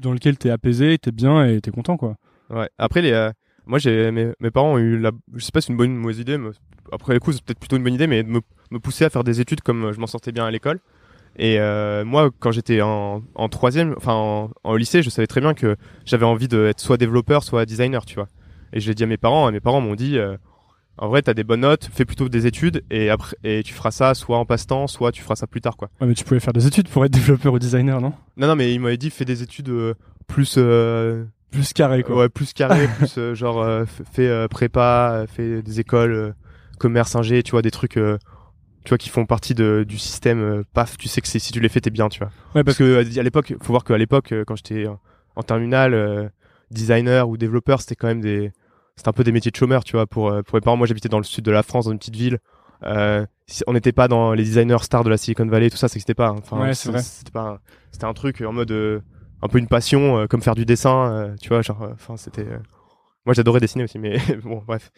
dans lequel t'es apaisé, t'es bien et t'es content, quoi. Ouais. Après, les, euh, moi, j'ai mes, mes parents ont eu la, je sais pas si c'est une bonne ou une mauvaise idée, mais après les coups, c'est peut-être plutôt une bonne idée, mais de me, me pousser à faire des études comme euh, je m'en sortais bien à l'école. Et euh, moi, quand j'étais en, en troisième, enfin en, en lycée, je savais très bien que j'avais envie d'être soit développeur, soit designer, tu vois. Et je l'ai dit à mes parents, et mes parents m'ont dit, euh, en vrai, t'as des bonnes notes, fais plutôt des études, et après, et tu feras ça soit en passe-temps, soit tu feras ça plus tard, quoi. Ouais, mais tu pouvais faire des études pour être développeur ou designer, non? Non, non, mais ils m'avaient dit, fais des études euh, plus Plus carré, quoi. Ouais, plus carré, plus euh, genre euh, fait euh, prépa, euh, fait des écoles, euh, commerce, ingé, tu vois, des trucs, euh, tu vois, qui font partie de, du système. euh, paf, tu sais que c'est- si tu les fais, t'es bien, tu vois. Ouais, Parce que à l'époque, faut voir qu'à l'époque, quand j'étais en, terminale, euh, designer ou développeur, c'était quand même des, c'était un peu des métiers de chômeur, tu vois. Pour pour mes parents, moi, j'habitais dans le sud de la France, dans une petite ville. Euh, on n'était pas dans les designers stars de la Silicon Valley, tout ça, ça n'existait pas. hein. Enfin, Ouais, c'est vrai. C'était pas, un- c'était un truc en mode euh, un peu une passion, euh, comme faire du dessin, euh, tu vois, genre, euh, enfin, c'était. Moi, j'adorais dessiner aussi, mais bon, bref,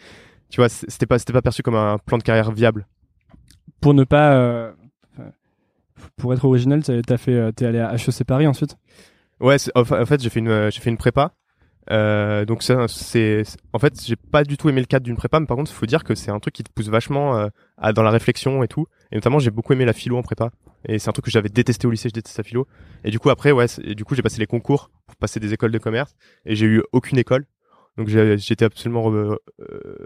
tu vois, c'était pas, c'était pas perçu comme un plan de carrière viable. Pour ne pas. Pour être original, t'as fait, t'es allé à HEC Paris ensuite? Ouais, en fa- en fait, j'ai fait une, j'ai fait une prépa. Donc ça, c'est, en fait, j'ai pas du tout aimé le cadre d'une prépa, mais par contre, il faut dire que c'est un truc qui te pousse vachement à, dans la réflexion et tout. Et notamment, j'ai beaucoup aimé la philo en prépa. Et c'est un truc que j'avais détesté au lycée, je détestais la philo. Et du coup, après, ouais, du coup, j'ai passé les concours pour passer des écoles de commerce. Et j'ai eu aucune école. Donc j'ai- j'étais absolument euh,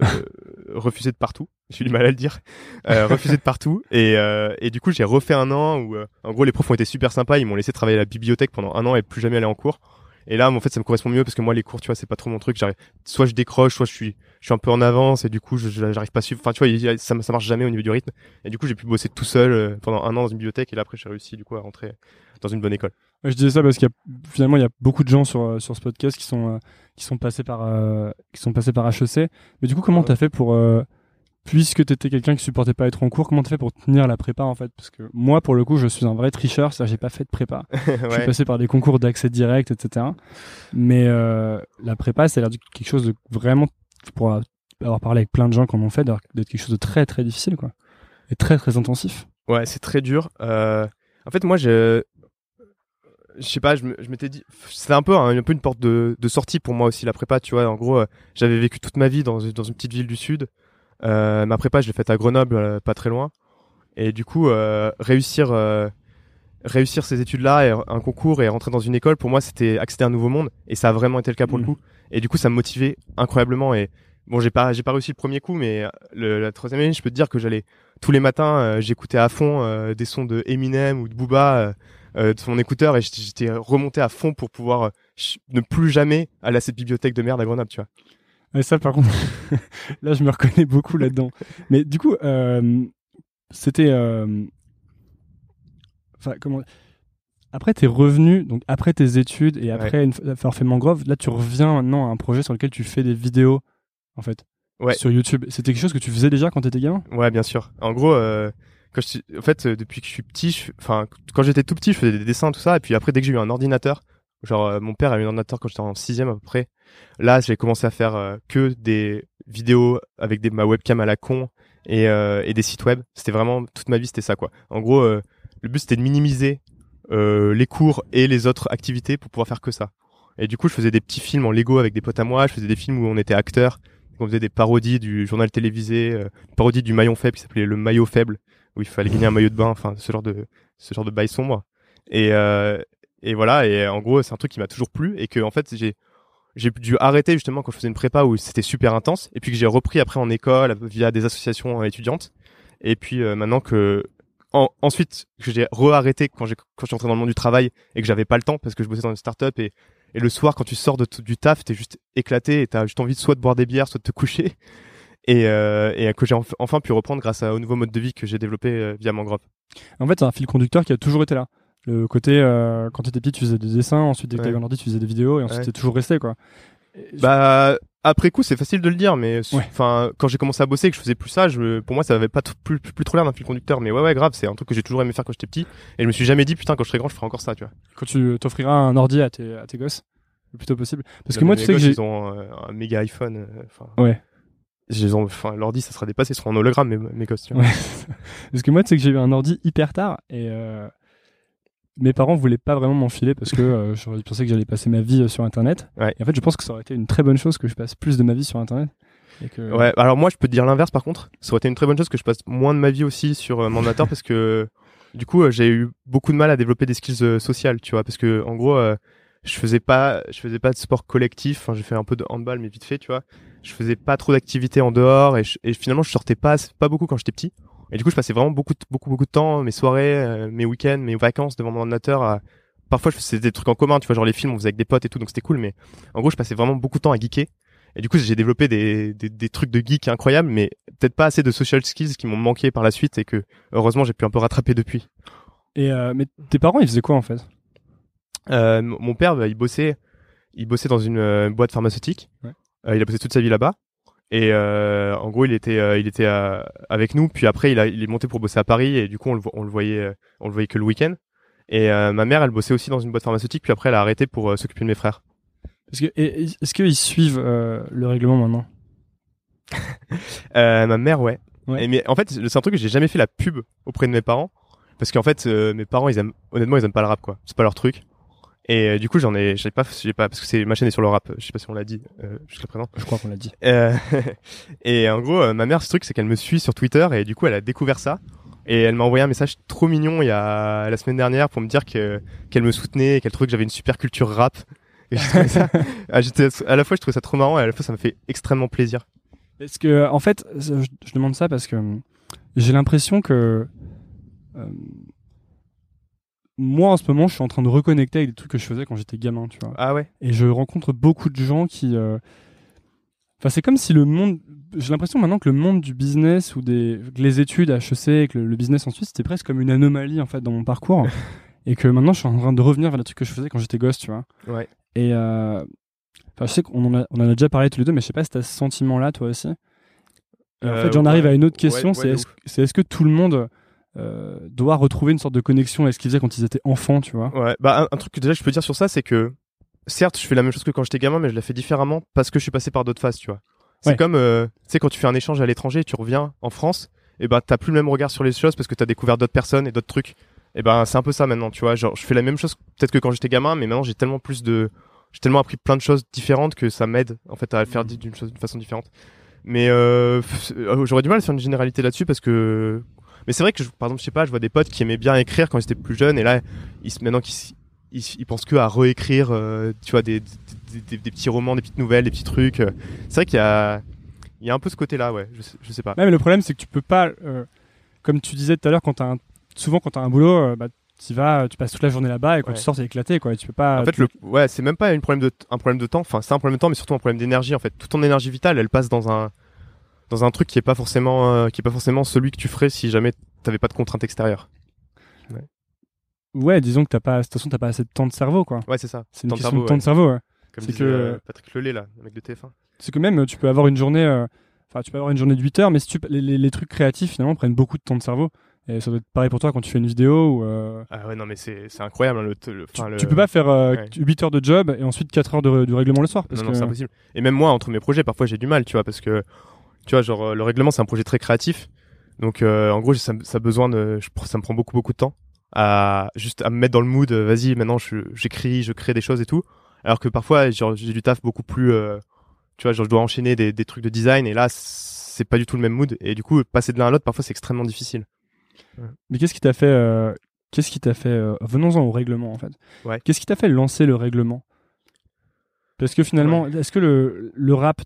refusé de partout. J'ai du mal à le dire. Euh, refusé de partout. Et, euh, et du coup, j'ai refait un an où, euh, en gros, les profs ont été super sympas. Ils m'ont laissé travailler à la bibliothèque pendant un an et plus jamais aller en cours. Et là, en fait, ça me correspond mieux parce que moi, les cours, tu vois, c'est pas trop mon truc. Soit je décroche, soit je suis, je suis un peu en avance et du coup, j'arrive pas à suivre. Enfin, tu vois, ça, ça marche jamais au niveau du rythme. Et du coup, j'ai pu bosser tout seul euh, pendant un an dans une bibliothèque et là, après, j'ai réussi du coup à rentrer dans une bonne école. je disais ça parce qu'il y a finalement il y a beaucoup de gens sur euh, sur ce podcast qui sont euh, qui sont passés par euh, qui sont passés par HEC. Mais du coup, comment Ouais. t'as fait pour puisque t'étais quelqu'un qui supportait pas être en cours, comment t'as fait pour tenir la prépa en fait? Parce que moi, pour le coup, je suis un vrai tricheur, c'est-à-dire j'ai pas fait de prépa. Je suis ouais. passé par des concours d'accès direct, etc. Mais euh, la prépa, ça de quelque chose de vraiment, pour avoir parlé avec plein de gens qui en ont fait, d'être quelque chose de très très difficile, quoi. Et très très intensif. Ouais, c'est très dur. Euh, en fait, moi, je, je sais pas, je m'étais dit, c'était un peu, un, un peu une porte de, de sortie pour moi aussi la prépa. Tu vois, en gros, euh, j'avais vécu toute ma vie dans, dans une petite ville du sud. Euh, ma prépa, je l'ai faite à Grenoble, euh, pas très loin. Et du coup, euh, réussir, euh, réussir ces études-là, et un concours et rentrer dans une école, pour moi, c'était accéder à un nouveau monde. Et ça a vraiment été le cas pour le Mhm. coup. Et du coup, ça me motivait incroyablement. Et bon, j'ai pas, j'ai pas réussi le premier coup, mais le, la troisième année, je peux te dire que j'allais tous les matins, euh, j'écoutais à fond euh, des sons de Eminem ou de Booba euh, de son écouteur et j'étais- remonté à fond pour pouvoir ne plus jamais aller à cette bibliothèque de merde à Grenoble, tu vois. Et ça, par contre, là, je me reconnais beaucoup là-dedans. Mais du coup, euh, c'était. euh, Enfin, comment. Après tes revenus, donc après tes études et après une fois avoir fait Mangrove, là, tu reviens maintenant à un projet sur lequel tu fais des vidéos, en fait, Ouais. sur YouTube. C'était quelque chose que tu faisais déjà quand t'étais gamin? Ouais, bien sûr. En gros, euh, quand je suis, en fait, depuis que je suis petit, enfin, quand j'étais tout petit, je faisais des dessins, tout ça. Et puis après, dès que j'ai eu un ordinateur, genre, euh, mon père a eu un ordinateur quand j'étais en sixième à peu près. Là, j'ai commencé à faire euh, que des vidéos avec des, ma webcam à la con et, euh, et des sites web. C'était vraiment toute ma vie, c'était ça, quoi. En gros, euh, le but c'était de minimiser euh, les cours et les autres activités pour pouvoir faire que ça. Et du coup, je faisais des petits films en Lego avec des potes à moi. Je faisais des films où on était acteurs. On faisait des parodies du journal télévisé, euh, parodie du maillon faible qui s'appelait le maillot faible, où il fallait gagner un maillot de bain, enfin ce genre de ce genre de bail sombre. Et euh, et voilà. Et en gros, c'est un truc qui m'a toujours plu et que en fait j'ai dû arrêter justement quand je faisais une prépa où c'était super intense et puis que j'ai repris après en école via des associations euh, étudiantes et puis euh, maintenant que en- ensuite que j'ai re-arrêté quand je suis entré dans le monde du travail et que j'avais pas le temps parce que je bossais dans une start-up et le soir quand tu sors de du taf t'es juste éclaté et t'as juste envie de soit de boire des bières soit de te coucher et euh, et que j'ai enf- enfin pu reprendre grâce au nouveau mode de vie que j'ai développé via Mangrove. En fait, c'est un fil conducteur qui a toujours été là. Le côté, euh, quand t'étais petit, tu faisais des dessins, ensuite, dès que Ouais. t'avais un ordi, tu faisais des vidéos, et ensuite, Ouais. t'es toujours resté, quoi. Et Bah après coup c'est facile de le dire mais Ouais. enfin quand j'ai commencé à bosser et que je faisais plus ça je pour moi ça avait pas plus, plus, plus trop l'air d'un fil conducteur mais ouais ouais grave c'est un truc que j'ai toujours aimé faire quand j'étais petit et je me suis jamais dit putain quand je serai grand je ferai encore ça tu vois. quand tu t'offriras un ordi à tes, à tes gosses, le plus tôt possible. Parce que moi, tu sais que j'ai. ils ont euh, un méga iPhone euh, Ouais. ils ont enfin l'ordi ça sera dépassé ils seront en hologramme mes, mes gosses tu vois. Ouais. Parce que moi, tu sais que j'ai eu un ordi hyper tard et euh, mes parents voulaient pas vraiment m'enfiler parce que euh, j'aurais pensé que j'allais passer ma vie euh, sur Internet. Ouais. Et en fait, je pense que ça aurait été une très bonne chose que je passe plus de ma vie sur Internet. Et que... Ouais, alors moi je peux te dire l'inverse par contre. Ça aurait été une très bonne chose que je passe moins de ma vie aussi sur euh, mon ordinateur parce que du coup euh, j'ai eu beaucoup de mal à développer des skills euh, sociales, tu vois, parce que en gros je faisais pas je faisais pas de sport collectif, enfin j'ai fait un peu de handball mais vite fait, tu vois. Je faisais pas trop d'activités en dehors et, je- et finalement je sortais pas pas beaucoup quand j'étais petit. Et du coup je passais vraiment beaucoup de- beaucoup beaucoup de temps, mes soirées, euh, mes week-ends, mes vacances devant mon ordinateur à Parfois, je faisais des trucs en commun, tu vois, genre les films, on faisait avec des potes et tout, donc c'était cool, mais en gros, je passais vraiment beaucoup de temps à geeker. Et du coup, j'ai développé des, des, des trucs de geek incroyables, mais peut-être pas assez de social skills qui m'ont manqué par la suite et que heureusement j'ai pu un peu rattraper depuis. Et euh, mais tes parents, ils faisaient quoi en fait? Euh, mon père, bah, il bossait, il bossait dans une euh, boîte pharmaceutique. Ouais. Il a bossé toute sa vie là-bas. Et euh, en gros, il était, euh, il était euh, avec nous. Puis après, il, a, il est monté pour bosser à Paris et du coup, on le, on le voyait, euh, on le voyait que le week-end. Et euh, ma mère, elle bossait aussi dans une boîte pharmaceutique. Puis après, elle a arrêté pour euh, s'occuper de mes frères. Parce que est-ce qu'ils suivent euh, le règlement maintenant? Euh, ma mère, ouais. Ouais. Et mais en fait, c'est un truc que j'ai jamais fait la pub auprès de mes parents parce qu'en fait, euh, mes parents, ils aiment, honnêtement, ils aiment pas le rap, quoi. C'est pas leur truc. Et euh, du coup, j'en ai, j'ai pas, j'ai pas, parce que c'est ma chaîne est sur le rap. Je sais pas si on l'a dit euh, jusqu'à présent. Je crois qu'on l'a dit. Euh, et en gros, euh, ma mère, ce truc, c'est qu'elle me suit sur Twitter et du coup, elle a découvert ça. Et elle m'a envoyé un message trop mignon il y a la semaine dernière pour me dire que qu'elle me soutenait, et qu'elle trouvait que j'avais une super culture rap. Et ça, ah, à la fois, je trouvais ça trop marrant et à la fois, ça me fait extrêmement plaisir. Parce que, en fait, je, je demande ça parce que j'ai l'impression que euh, moi, en ce moment, je suis en train de reconnecter avec des trucs que je faisais quand j'étais gamin, tu vois. Ah ouais. Et je rencontre beaucoup de gens qui. euh, Enfin, c'est comme si le monde. J'ai l'impression maintenant que le monde du business ou des les études à HEC, que le, le business en Suisse, c'était presque comme une anomalie en fait dans mon parcours. et que maintenant je suis en train de revenir vers les trucs que je faisais quand j'étais gosse, tu vois. Ouais. Et euh, enfin, je sais qu'on en a, on en a déjà parlé tous les deux, mais je sais pas si t'as ce sentiment-là toi aussi. Et en Euh, fait, j'en arrive à une autre question, ouais, c'est est-ce c'est est-ce que tout le monde euh, doit retrouver une sorte de connexion à ce qu'ils faisaient quand ils étaient enfants, tu vois Ouais, bah un, un truc que déjà je peux dire sur ça, c'est que certes, je fais la même chose que quand j'étais gamin, mais je la fais différemment parce que je suis passé par d'autres phases, tu vois. C'est Ouais. comme, euh, tu sais, quand tu fais un échange à l'étranger, tu reviens en France, et ben t'as plus le même regard sur les choses parce que t'as découvert d'autres personnes et d'autres trucs. Et ben c'est un peu ça maintenant, tu vois. Genre, je fais la même chose peut-être que quand j'étais gamin, mais maintenant j'ai tellement plus de, j'ai tellement appris plein de choses différentes que ça m'aide en fait à le faire d'une chose d'une façon différente. Mais euh, j'aurais du mal à faire une généralité là-dessus parce que mais c'est vrai que je- par exemple je sais pas je vois des potes qui aimaient bien écrire quand ils étaient plus jeunes et là ils maintenant qu'ils ils, ils pensent que à réécrire euh, tu vois des, des, des- des petits romans des petites nouvelles des petits trucs euh. c'est vrai qu'il y a il y a un peu ce côté là ouais je, je sais pas Ouais, mais le problème, c'est que tu peux pas, euh, comme tu disais tout à l'heure, quand t'as un, souvent quand t'as un boulot, euh, bah, tu vas, tu passes toute la journée là-bas et quand Ouais. tu sors, t'es éclaté, quoi. Tu peux pas. en fait tu- le ouais c'est même pas un problème de un problème de temps enfin c'est un problème de temps mais surtout un problème d'énergie en fait toute ton énergie vitale elle passe dans un dans un truc qui est pas forcément euh, qui est pas forcément celui que tu ferais si jamais t'avais pas de contraintes extérieures Ouais, disons que t'as pas, de toute façon, t'as pas assez de temps de cerveau, quoi. ouais c'est ça C'est une Temps de question cerveau, de temps ouais. de cerveau. Ouais. comme disait que- euh, Patrick Lelay là le mec de TF1 C'est que même, euh, tu peux avoir une journée, euh, enfin, tu peux avoir une journée de 8 heures, mais si tu, les, les, les trucs créatifs finalement prennent beaucoup de temps de cerveau. Et ça doit être pareil pour toi quand tu fais une vidéo ou. ah ouais non mais c'est c'est incroyable hein, le, le, tu, le- tu peux pas faire euh, ouais. 8 heures de job et ensuite 4 heures de, du règlement le soir. Parce non, non, c'est impossible. Et même moi, entre mes projets, parfois j'ai du mal, tu vois, parce que, tu vois, genre, euh, le règlement, c'est un projet très créatif. Donc, euh, en gros, ça, ça besoin de, je- ça me prend beaucoup, beaucoup de temps à juste à me mettre dans le mood. euh, Vas-y, maintenant, j'écris, je crée des choses et tout. Alors que parfois, genre, j'ai du taf beaucoup plus, tu vois, genre, je dois enchaîner des, des trucs de design et là, c'est pas du tout le même mood. Et du coup, passer de l'un à l'autre, parfois, c'est extrêmement difficile. Mais qu'est-ce qui t'a fait euh, Qu'est-ce qui t'a fait euh, Venons-en au règlement en fait. Ouais. Qu'est-ce qui t'a fait lancer le règlement? Parce que finalement, est-ce que le, le rap,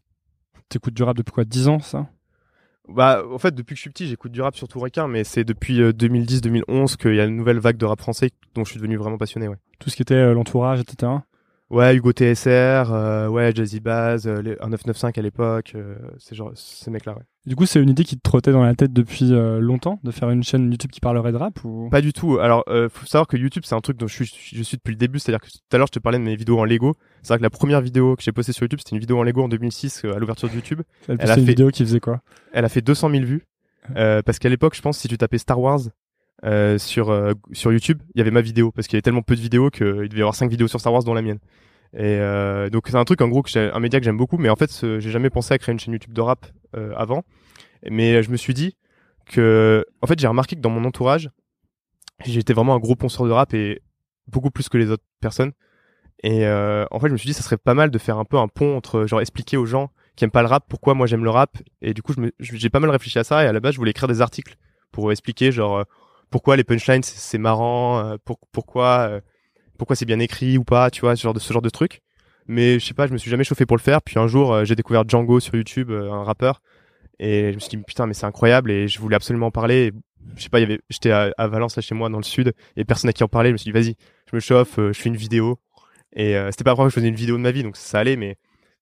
t'écoutes du rap depuis quoi 10 ans ça? Bah, en fait, depuis que je suis petit, j'écoute du rap sur tout requin, mais c'est depuis euh, 2010-2011 qu'il y a une nouvelle vague de rap français dont je suis devenu vraiment passionné, ouais. Tout ce qui était euh, l'entourage, etc. Ouais, Hugo TSR, euh, ouais, Jazzy Baz, euh, les- un 995 à l'époque, euh, ces, genre, ces mecs-là, ouais. Du coup, c'est une idée qui te trottait dans la tête depuis euh, longtemps de faire une chaîne YouTube qui parlerait de rap ou? Pas du tout. Alors, euh, faut savoir que YouTube, c'est un truc dont je suis, je suis depuis le début. C'est-à-dire que tout à l'heure, je te parlais de mes vidéos en Lego. C'est vrai que la première vidéo que j'ai postée sur YouTube, c'était une vidéo en Lego en 2006 euh, à l'ouverture de YouTube. Elle elle a c'est une fait- vidéo qui faisait quoi? Elle a fait 200 000 vues. Parce qu'à l'époque, je pense, si tu tapais Star Wars euh, sur euh, sur YouTube, il y avait ma vidéo parce qu'il y avait tellement peu de vidéos qu'il devait y avoir 5 vidéos sur Star Wars dont la mienne. Et euh, donc c'est un truc en gros un média que j'aime beaucoup, mais en fait j'ai jamais pensé à créer une chaîne YouTube de rap euh, avant. Mais je me suis dit que en fait j'ai remarqué que dans mon entourage j'étais vraiment un gros ponceur de rap et beaucoup plus que les autres personnes. Et euh, en fait je me suis dit ça serait pas mal de faire un peu un pont entre genre expliquer aux gens qui aiment pas le rap pourquoi moi j'aime le rap et du coup j'ai pas mal réfléchi à ça et à la base je voulais écrire des articles pour expliquer genre pourquoi les punchlines c'est marrant euh, pour, pourquoi euh, pourquoi c'est bien écrit ou pas tu vois ce genre de ce genre de truc. Mais je sais pas je me suis jamais chauffé pour le faire. Puis un jour euh, j'ai découvert Django sur YouTube un rappeur. Et je me suis dit putain mais c'est incroyable. Et je voulais absolument en parler. Je sais pas y avait j'étais à, Valence là chez moi dans le sud. Et personne à qui en parler. Je me suis dit vas-y je me chauffe je fais une vidéo. Et euh, c'était pas la première fois que je faisais une vidéo de ma vie donc ça allait mais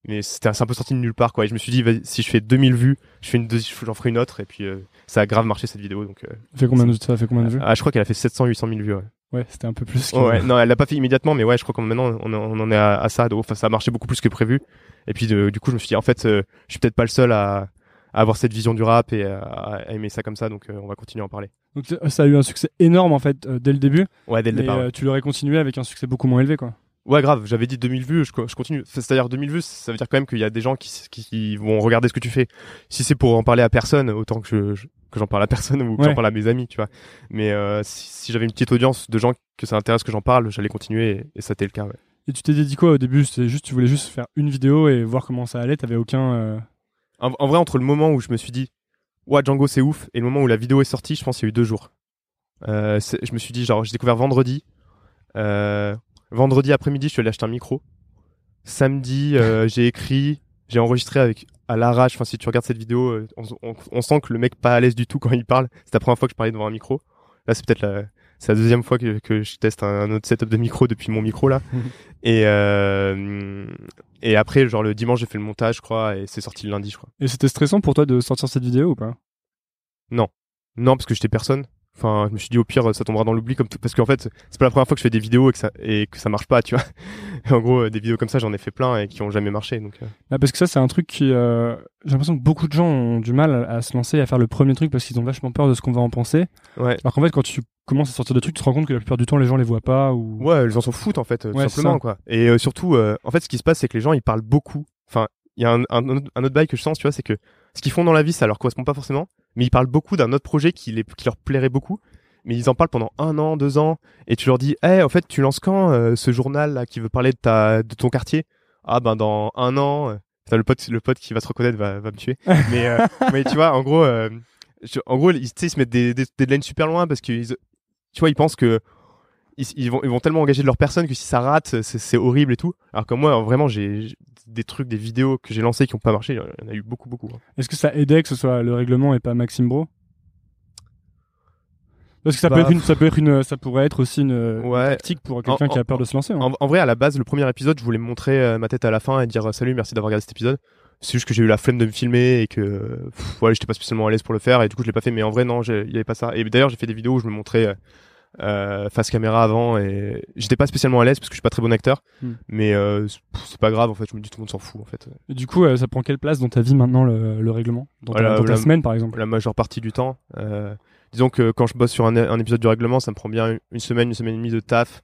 mais c'était un peu sorti de nulle part quoi et je me suis dit si je fais 2000 vues je fais une j'en ferai une autre et puis euh, ça a grave marché cette vidéo donc euh, Ça fait combien de, ça fait combien de vues ah, je crois qu'elle a fait 700 800 000 vues ouais. Ouais, c'était un peu plus. que- Oh, ouais, non, elle l'a pas fait immédiatement, mais ouais, je crois qu'on maintenant on, on en est à, à ça. Donc, enfin, ça a marché beaucoup plus que prévu. Et puis de- du coup, je me suis dit en fait, euh, je suis peut-être pas le seul à, à avoir cette vision du rap et à, à aimer ça comme ça. Donc, euh, on va continuer à en parler. Donc ça- a eu un succès énorme en fait euh, dès le début. Ouais, dès le départ. ouais. tu l'aurais continué avec un succès beaucoup moins élevé quoi. Ouais, grave. J'avais dit 2000 vues. Je, je continue. C'est-à-dire 2000 vues, ça veut dire quand même qu'il y a des gens qui, qui, qui vont regarder ce que tu fais. Si c'est pour en parler à personne, autant que je, je- que j'en parle à personne ou que Ouais. j'en parle à mes amis, tu vois. Mais euh, si, si j'avais une petite audience de gens que ça intéresse que j'en parle, j'allais continuer et, et ça a été le cas. Ouais. Et tu t'es dit quoi au début? C'était juste tu voulais juste faire une vidéo et voir comment ça allait? T'avais aucun. euh, En, en vrai, entre le moment où je me suis dit, ouais, Django c'est ouf, et le moment où la vidéo est sortie, je pense qu'il y a eu deux jours. Euh, je me suis dit, genre, j'ai découvert vendredi. Euh, vendredi après-midi, je suis allé acheter un micro. Samedi, euh, j'ai écrit, j'ai enregistré avec à l'arrache. Enfin, si tu regardes cette vidéo, euh, on, on- on sent que le mec pas à l'aise du tout quand il parle. C'est la première fois que je parlais devant un micro. Là, c'est peut-être la, c'est la deuxième fois que, que je teste un, un autre setup de micro depuis mon micro là. et euh, et après, genre le dimanche, j'ai fait le montage, je crois, et c'est sorti le lundi, je crois. Et c'était stressant pour toi de sortir cette vidéo ou pas? Non, parce que j'étais personne. Enfin, je me suis dit au pire ça tombera dans l'oubli comme tout parce qu'en fait c'est pas la première fois que je fais des vidéos et que ça et que ça marche pas, tu vois. en gros, des vidéos comme ça j'en ai fait plein et qui ont jamais marché. Donc. euh. Bah, parce que ça, c'est un truc qui. euh, J'ai l'impression que beaucoup de gens ont du mal à, se lancer, à faire le premier truc parce qu'ils ont vachement peur de ce qu'on va en penser. Ouais. Alors qu'en fait, quand tu commences à sortir des trucs, tu te rends compte que la plupart du temps, les gens les voient pas ou. Ouais, les gens s'en foutent en fait, euh, tout Ouais, c'est simplement quoi. Et euh, surtout, euh, en fait, ce qui se passe, c'est que les gens ils parlent beaucoup. Enfin, il y a un, un, autre- un autre bail que je sens, tu vois, c'est que ce qu'ils font dans la vie, ça leur correspond pas forcément, mais ils parlent beaucoup d'un autre projet qui, les, qui leur plairait beaucoup. Mais ils en parlent pendant un an, deux ans, et tu leur dis, eh, en fait, tu lances quand euh, ce journal là qui veut parler de ta, de ton quartier? Ah ben dans un an. euh, Putain, le pote, le pote qui va se reconnaître va, va me tuer. mais, euh, mais tu vois, en gros, je- en gros, ils, se mettent des, des, des deadlines super loin parce que, ils- tu vois, ils pensent que ils, ils vont, ils vont tellement engager de leur personne que si ça rate, c'est- horrible et tout. Alors que moi, vraiment, j'ai des trucs, des vidéos que j'ai lancées qui ont pas marché. Il y en a eu beaucoup, beaucoup. hein. Est-ce que ça aidait que ce soit le règlement et pas Maxime Bro? Parce que ça Bah, peut être une, ça peut être une, ça pourrait être aussi une Ouais. tactique pour quelqu'un qui a peur de se lancer. hein. En, en vrai, à la base, le premier épisode, je voulais me montrer euh, ma tête à la fin et dire euh, salut, merci d'avoir regardé cet épisode. C'est juste que j'ai eu la flemme de me filmer et que pff, voilà, j'étais pas spécialement à l'aise pour le faire et du coup, je l'ai pas fait. Mais en vrai, non, il y avait pas ça. Et d'ailleurs, j'ai fait des vidéos où je me montrais euh, euh, face caméra avant et j'étais pas spécialement à l'aise parce que je suis pas très bon acteur. Hmm. Mais euh, c'est- pas grave en fait. Je me dis tout le monde s'en fout en fait. Et du coup, euh, ça prend quelle place dans ta vie maintenant le, le règlement? Dans ta, Voilà, dans ta la- semaine, par exemple? la majeure partie du temps. Disons que quand je bosse sur un, un épisode du règlement, ça me prend bien une semaine, une semaine et demie de taf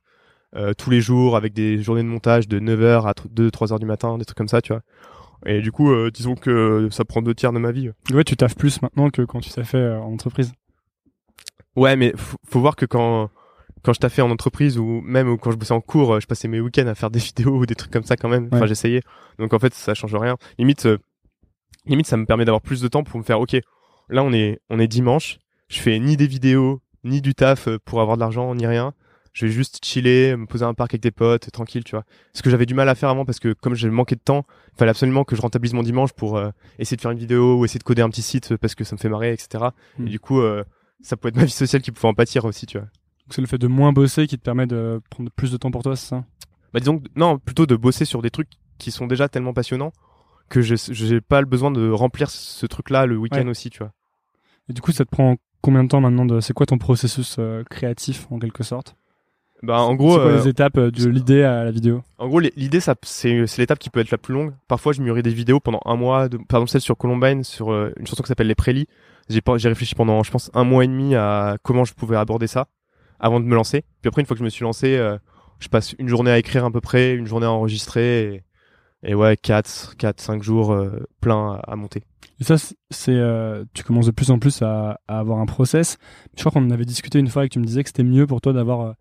tous les jours avec des journées de montage de 9h à 2-3h du matin, des trucs comme ça, tu vois. Et du coup, disons que ça prend deux tiers de ma vie. Ouais, tu taffes plus maintenant que quand tu t'as fait en entreprise. Ouais, mais faut, faut voir que quand quand je taffais en entreprise ou même quand je bossais en cours, je passais mes week-ends à faire des vidéos ou des trucs comme ça quand même. Enfin, j'essayais. Donc en fait, ça change rien. Limite, euh, limite, ça me permet d'avoir plus de temps pour me faire. Ok, là on est on est dimanche. Je fais ni des vidéos ni du taf euh, pour avoir de l'argent ni rien. Je vais juste chiller, me poser à un parc avec des potes, tranquille, tu vois. Ce que j'avais du mal à faire avant parce que comme j'ai manqué de temps, il fallait absolument que je rentabilise mon dimanche pour euh, essayer de faire une vidéo ou essayer de coder un petit site parce que ça me fait marrer, etc. Hmm. Et du coup, euh, ça peut être ma vie sociale qui pouvait en pâtir aussi, tu vois. Donc c'est le fait de moins bosser qui te permet de prendre plus de temps pour toi, c'est ça? Bah disons que- non plutôt de bosser sur des trucs qui sont déjà tellement passionnants que je j'ai pas le besoin de remplir ce truc là le week-end Ouais. aussi tu vois Et du coup, ça te prend combien de temps maintenant de... C'est quoi ton processus euh, créatif en quelque sorte? Bah en gros C'est quoi euh, les étapes euh, de l'idée à la vidéo en gros les- l'idée ça c'est c'est l'étape qui peut être la plus longue. Parfois je mûris des vidéos pendant un mois de, par exemple celle sur Columbine sur euh, une chanson qui s'appelle les prélis. J'ai réfléchi pendant je pense un mois et demi à comment je pouvais aborder ça avant de me lancer. Puis après une fois que je me suis lancé euh, je passe une journée à écrire à peu près une journée à enregistrer et, et ouais 4 4 5 jours euh, plein à, à monter. Et ça, c'est- c'est, euh, tu commences de plus en plus à, à avoir un process. Je crois qu'on en avait discuté une fois et que tu me disais que c'était mieux pour toi d'avoir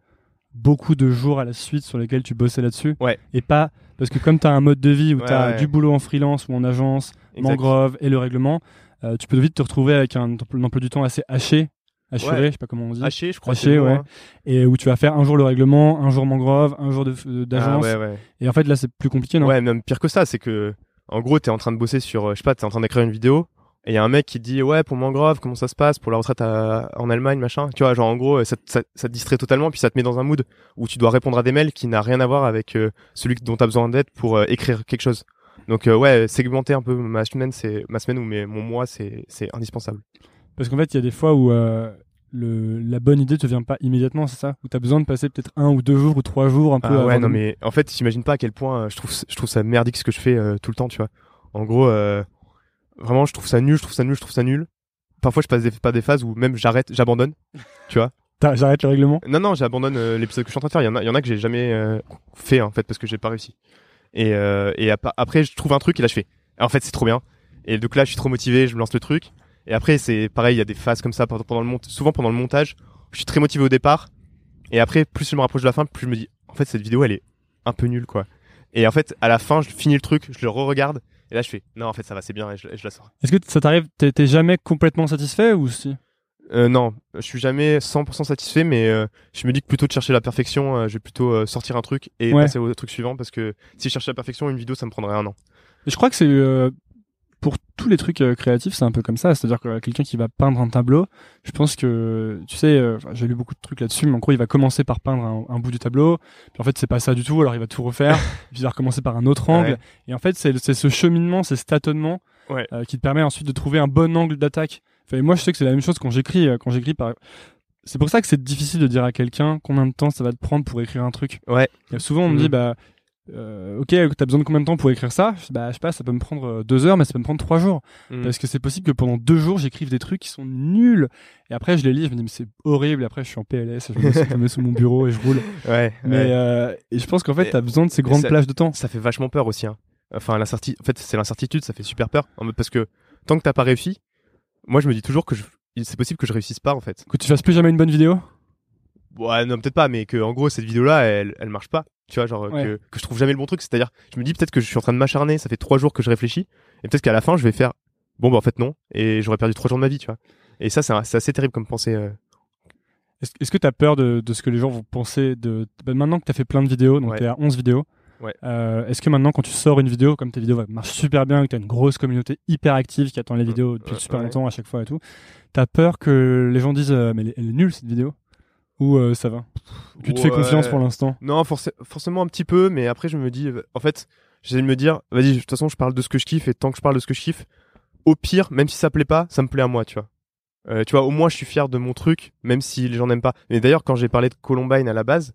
beaucoup de jours à la suite sur lesquels tu bossais là-dessus. Ouais. Et pas, parce que comme tu as un mode de vie où Ouais, tu as ouais. du boulot en freelance ou en agence, Exact. mangrove et le règlement, euh, tu peux vite te retrouver avec un, un emploi du temps assez haché, je sais pas comment on dit, haché je crois Haché, ouais. hein. et où tu vas faire un jour le règlement, un jour mangrove, un jour d'agence. Ah, ouais. Et en fait, là, c'est plus compliqué, non? Ouais, même pire que ça, c'est que, en gros, t'es en train de bosser sur, euh, je sais pas, t'es en train d'écrire une vidéo, et il y a un mec qui dit, ouais, pour Mangrove, comment ça se passe, pour la retraite à- en Allemagne, machin. Tu vois, genre, en gros, ça, te- ça, ça te distrait totalement, puis ça te met dans un mood où tu dois répondre à des mails qui n'a rien à voir avec euh, celui dont t'as besoin d'aide pour euh, écrire quelque chose. Donc, euh, ouais, segmenter un peu ma semaine, c'est, ma semaine ou mes, mon mois, c'est, c'est indispensable. Parce qu'en fait, il y a des fois où euh, le, la bonne idée te vient pas immédiatement, c'est ça? Où tu as besoin de passer peut-être un ou deux jours ou trois jours un peu. Ah ouais, de- non, mais en fait, t'imagines pas à quel point euh, je trouve, je trouve ça merdique ce que je fais euh, tout le temps, tu vois. En gros, euh, vraiment, je trouve ça nul, je trouve ça nul, je trouve ça nul. Parfois, je passe des, pas des phases où même j'arrête, j'abandonne. T'as- J'arrête le règlement? Non, non, j'abandonne euh, l'épisode que je suis en train de faire. Il y en a, il y en a que j'ai jamais euh, fait en fait parce que j'ai pas réussi. Et, euh, et ap- après, je trouve un truc et là, je fais. En fait, c'est trop bien. Et donc là, je suis trop motivé, je me lance le truc. Et après, c'est pareil, il y a des phases comme ça pendant pendant le mont souvent pendant le montage. Je suis très motivé au départ. Et après, plus je me rapproche de la fin, plus je me dis, en fait, cette vidéo, elle est un peu nulle, quoi. Et en fait, à la fin, je finis le truc, je le re-regarde. Et là, je fais, non, en fait, ça va, c'est bien, et je, et je la sors. Est-ce que ça t'arrive T'es jamais complètement satisfait ou si? Euh, non, je suis jamais 100% satisfait, mais euh, je me dis que plutôt de chercher la perfection, euh, je vais plutôt euh, sortir un truc et Ouais. passer au truc suivant parce que si je cherchais la perfection, une vidéo, ça me prendrait un an. Je crois que c'est pour tous les trucs euh, créatifs, c'est un peu comme ça. C'est-à-dire que quelqu'un qui va peindre un tableau, je pense que, tu sais, euh, j'ai lu beaucoup de trucs là-dessus, mais en gros, il va commencer par peindre un, un bout du tableau, puis en fait, c'est pas ça du tout, alors il va tout refaire, puis il va recommencer par un autre angle. Ouais. Et en fait, c'est ce cheminement, c'est ce tâtonnement Ouais. euh, qui te permet ensuite de trouver un bon angle d'attaque. Enfin, moi, je sais que c'est la même chose quand j'écris, euh, quand j'écris par c'est pour ça que c'est difficile de dire à quelqu'un combien de temps ça va te prendre pour écrire un truc. Ouais. Et souvent, on me dit, Mhm. bah, euh, ok, t'as besoin de combien de temps pour écrire ça? Bah, je sais pas, ça peut me prendre euh, deux heures, mais ça peut me prendre trois jours. Mm. Parce que c'est possible que pendant deux jours, j'écrive des trucs qui sont nuls. Et après, je les lis, je me dis, mais c'est horrible. Et après, je suis en PLS, je me, mets sous mon bureau et je roule. Ouais. Mais ouais. euh, et je pense qu'en fait, t'as besoin de ces grandes ça- plages de temps. ça fait vachement peur aussi. Hein. Enfin, l'incerti- en fait, c'est l'incertitude, ça fait super peur. Parce que tant que t'as pas réussi, moi je me dis toujours que je... c'est possible que je réussisse pas en fait. Que tu fasses plus jamais une bonne vidéo? Ouais, non, peut-être pas, mais que en gros cette vidéo-là, elle, elle marche pas. Tu vois, genre Ouais. que, que je trouve jamais le bon truc. C'est-à-dire, je me dis peut-être que je suis en train de m'acharner. Ça fait trois jours que je réfléchis, et peut-être qu'à la fin, je vais faire bon, bah en fait non, et j'aurais perdu trois jours de ma vie, tu vois. Et ça, c'est c'est assez terrible comme pensée. euh. Est-ce que t'as peur de, de ce que les gens vont penser de bah, maintenant que t'as fait plein de vidéos, donc Ouais. t'es à 11 vidéos. Ouais. euh, Est-ce que maintenant, quand tu sors une vidéo, comme tes vidéos marchent super bien, que t'as une grosse communauté hyper active qui attend les vidéos depuis super longtemps à chaque fois et tout, t'as peur que les gens disent euh, mais elle est nulle cette vidéo? Ou euh, ça va Tu te fais confiance pour l'instant Non, forcé- forcément un petit peu, mais après je me dis, euh, en fait, j'essaie de me dire, vas-y, de toute façon, je parle de ce que je kiffe, et tant que je parle de ce que je kiffe, au pire, même si ça plaît pas, ça me plaît à moi, tu vois. Euh, tu vois, au moins je suis fier de mon truc, même si les gens n'aiment pas. Mais d'ailleurs, quand j'ai parlé de Columbine à la base,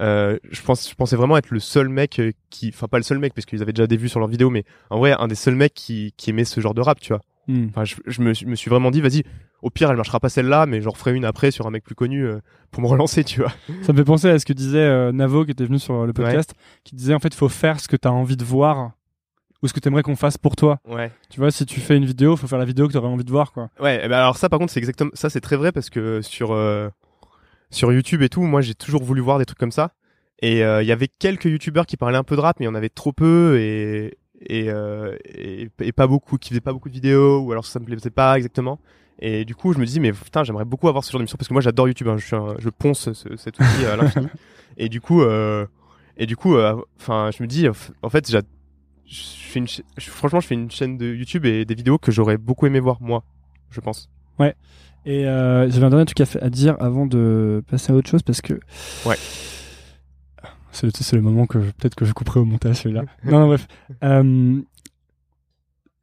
euh, je pense, je pensais vraiment être le seul mec qui, enfin pas le seul mec parce qu'ils avaient déjà des vues sur leurs vidéos, mais en vrai un des seuls mecs qui, qui aimait ce genre de rap, tu vois. Hmm. Enfin, je, je me, je me suis vraiment dit, vas-y, au pire, elle marchera pas celle-là, mais j'en referai une après sur un mec plus connu euh, pour me relancer, tu vois. Ça me fait penser à ce que disait euh, Navo qui était venu sur le podcast, qui disait en fait, faut faire ce que t'as envie de voir ou ce que t'aimerais qu'on fasse pour toi. Ouais. Tu vois, si tu fais une vidéo, faut faire la vidéo que t'aurais envie de voir, quoi. Ouais, eh ben alors ça par contre c'est exactement ça c'est très vrai parce que sur euh, sur YouTube et tout, moi j'ai toujours voulu voir des trucs comme ça et il y avait quelques youtubeurs qui parlaient un peu de rap mais il y en avait trop peu et et, et et pas beaucoup qui faisaient pas beaucoup de vidéos ou alors ça me plaisait pas exactement. Et du coup, je me dis mais putain, j'aimerais beaucoup avoir ce genre d'émission parce que moi j'adore YouTube, hein, je suis un- je ponce ce- cet outil à l'infini. et du coup euh, et du coup euh, enfin, je me dis en fait, je fais une franchement, je fais une chaîne de YouTube et des vidéos que j'aurais beaucoup aimé voir moi, je pense. Et euh, j'avais un dernier truc à, à dire avant de passer à autre chose parce que. Ouais. C'est le, moment que peut-être que je couperai au montage celui-là. non, non, bref.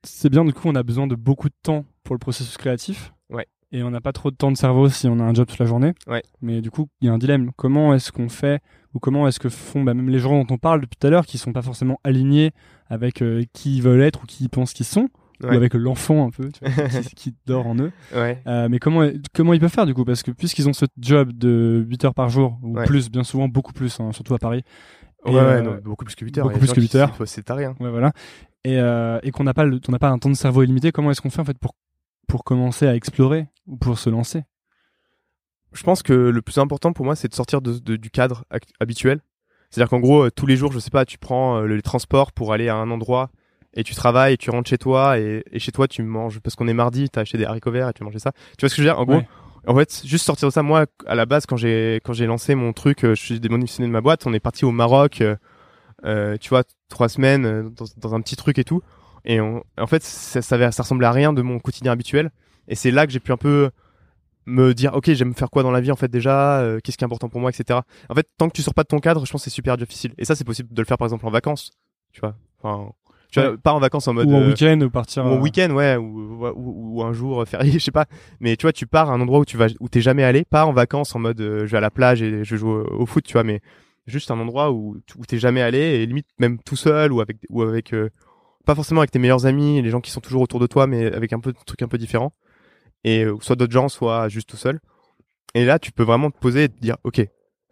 C'est bien, du coup, on a besoin de beaucoup de temps pour le processus créatif. Ouais. Et on n'a pas trop de temps de cerveau si on a un job toute la journée. Ouais. Mais du coup, il y a un dilemme. Comment est-ce qu'on fait, ou comment est-ce que font bah, même les gens dont on parle depuis tout à l'heure, qui sont pas forcément alignés avec euh, qui ils veulent être ou qui ils pensent qu'ils sont, ou avec l'enfant un peu, tu vois, qui, qui dort en eux. Ouais. Euh, mais comment comment ils peuvent faire du coup? Parce que puisqu'ils ont ce job de 8 heures par jour, ou Ouais. plus, bien souvent, beaucoup plus, hein, surtout à Paris. Ouais, euh, non, beaucoup plus que 8 heures. beaucoup plus que gens 8 qui- heures. C'est taré, hein. Ouais, voilà. Et, euh, et qu'on n'a pas, le- on n'a pas un temps de cerveau illimité. Comment est-ce qu'on fait en fait pour pour commencer à explorer ou pour se lancer? Je pense que le plus important pour moi, c'est de sortir de, de- du cadre habituel. C'est-à-dire qu'en gros, euh, tous les jours, je sais pas, tu prends euh, les transports pour aller à un endroit et tu travailles et tu rentres chez toi et, et chez toi, tu manges parce qu'on est mardi, t'as acheté des haricots verts et tu manges ça. Tu vois ce que je veux dire? En gros, Ouais. en fait, juste sortir de ça. Moi, à la base, quand j'ai quand j'ai lancé mon truc, je suis démissionné de ma boîte. On est parti au Maroc, euh, euh, tu vois, trois semaines euh, dans, dans un petit truc et tout. Et on, en fait, ça, ça, ça ressemblait à rien de mon quotidien habituel. Et c'est là que j'ai pu un peu me dire, ok, j'aime faire quoi dans la vie en fait déjà, euh, qu'est-ce qui est important pour moi, etc. En fait, tant que tu sors pas de ton cadre, je pense que c'est super difficile. Et ça, c'est possible de le faire par exemple en vacances, tu vois. Enfin, tu vois, pas en vacances en mode Ou en euh, week-end ou partir. ou en euh, week-end, ouais, ou, ou, ou un jour férié, je sais pas. Mais tu vois, tu pars à un endroit où tu vas, où t'es jamais allé, pas en vacances en mode euh, je vais à la plage et je joue au, au foot, tu vois, mais juste un endroit où, où t'es jamais allé et limite même tout seul ou avec, ou avec, euh, pas forcément avec tes meilleurs amis, les gens qui sont toujours autour de toi, mais avec un peu de trucs un peu différents. Et euh, soit d'autres gens, soit juste tout seul. Et là, tu peux vraiment te poser et te dire, ok,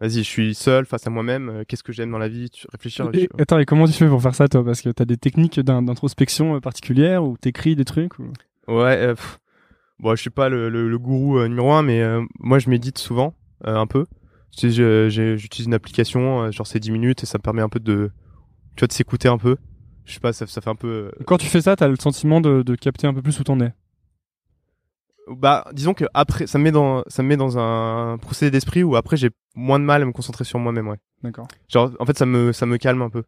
vas-y, je suis seul face à moi-même. euh, Qu'est-ce que j'aime dans la vie? Tu réfléchir. Et- attends, et comment tu fais pour faire ça toi? Parce que t'as des techniques d'in- d'introspection particulières ou t'écris des trucs ou... Ouais, pff, bon, je suis pas le, le, le gourou numéro un, mais moi je médite souvent, un peu. Tu sais, j'utilise une application, euh, genre c'est 10 minutes et ça me permet un peu de, tu vois, de s'écouter un peu. Je sais pas, ça, ça fait un peu. euh, Quand tu fais ça, t'as le sentiment de, de capter un peu plus où t'en es? Bah, disons que après, ça me met dans, ça me met dans un procédé d'esprit où après j'ai moins de mal à me concentrer sur moi-même, ouais. D'accord. Genre, en fait, ça me, ça me calme un peu.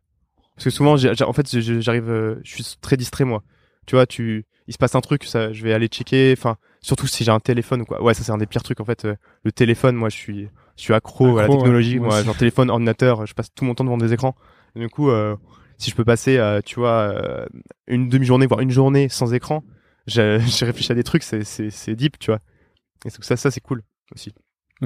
Parce que souvent, j'ai- j'ai- en fait, j'arrive, euh, je suis très distrait, moi. Tu vois, tu, il se passe un truc, ça, je vais aller checker, enfin, surtout si j'ai un téléphone ou quoi. Ouais, ça, c'est un des pires trucs, en fait. euh, le téléphone, moi, je suis, je suis accro, à la Accro, ouais. technologie. Moi genre téléphone, ordinateur, je passe tout mon temps devant des écrans. Et du coup, euh, si je peux passer, euh, tu vois, euh, une demi-journée, voire une journée sans écran, j'ai réfléchi à des trucs, c'est, deep, tu vois. Et ça, ça, c'est cool aussi.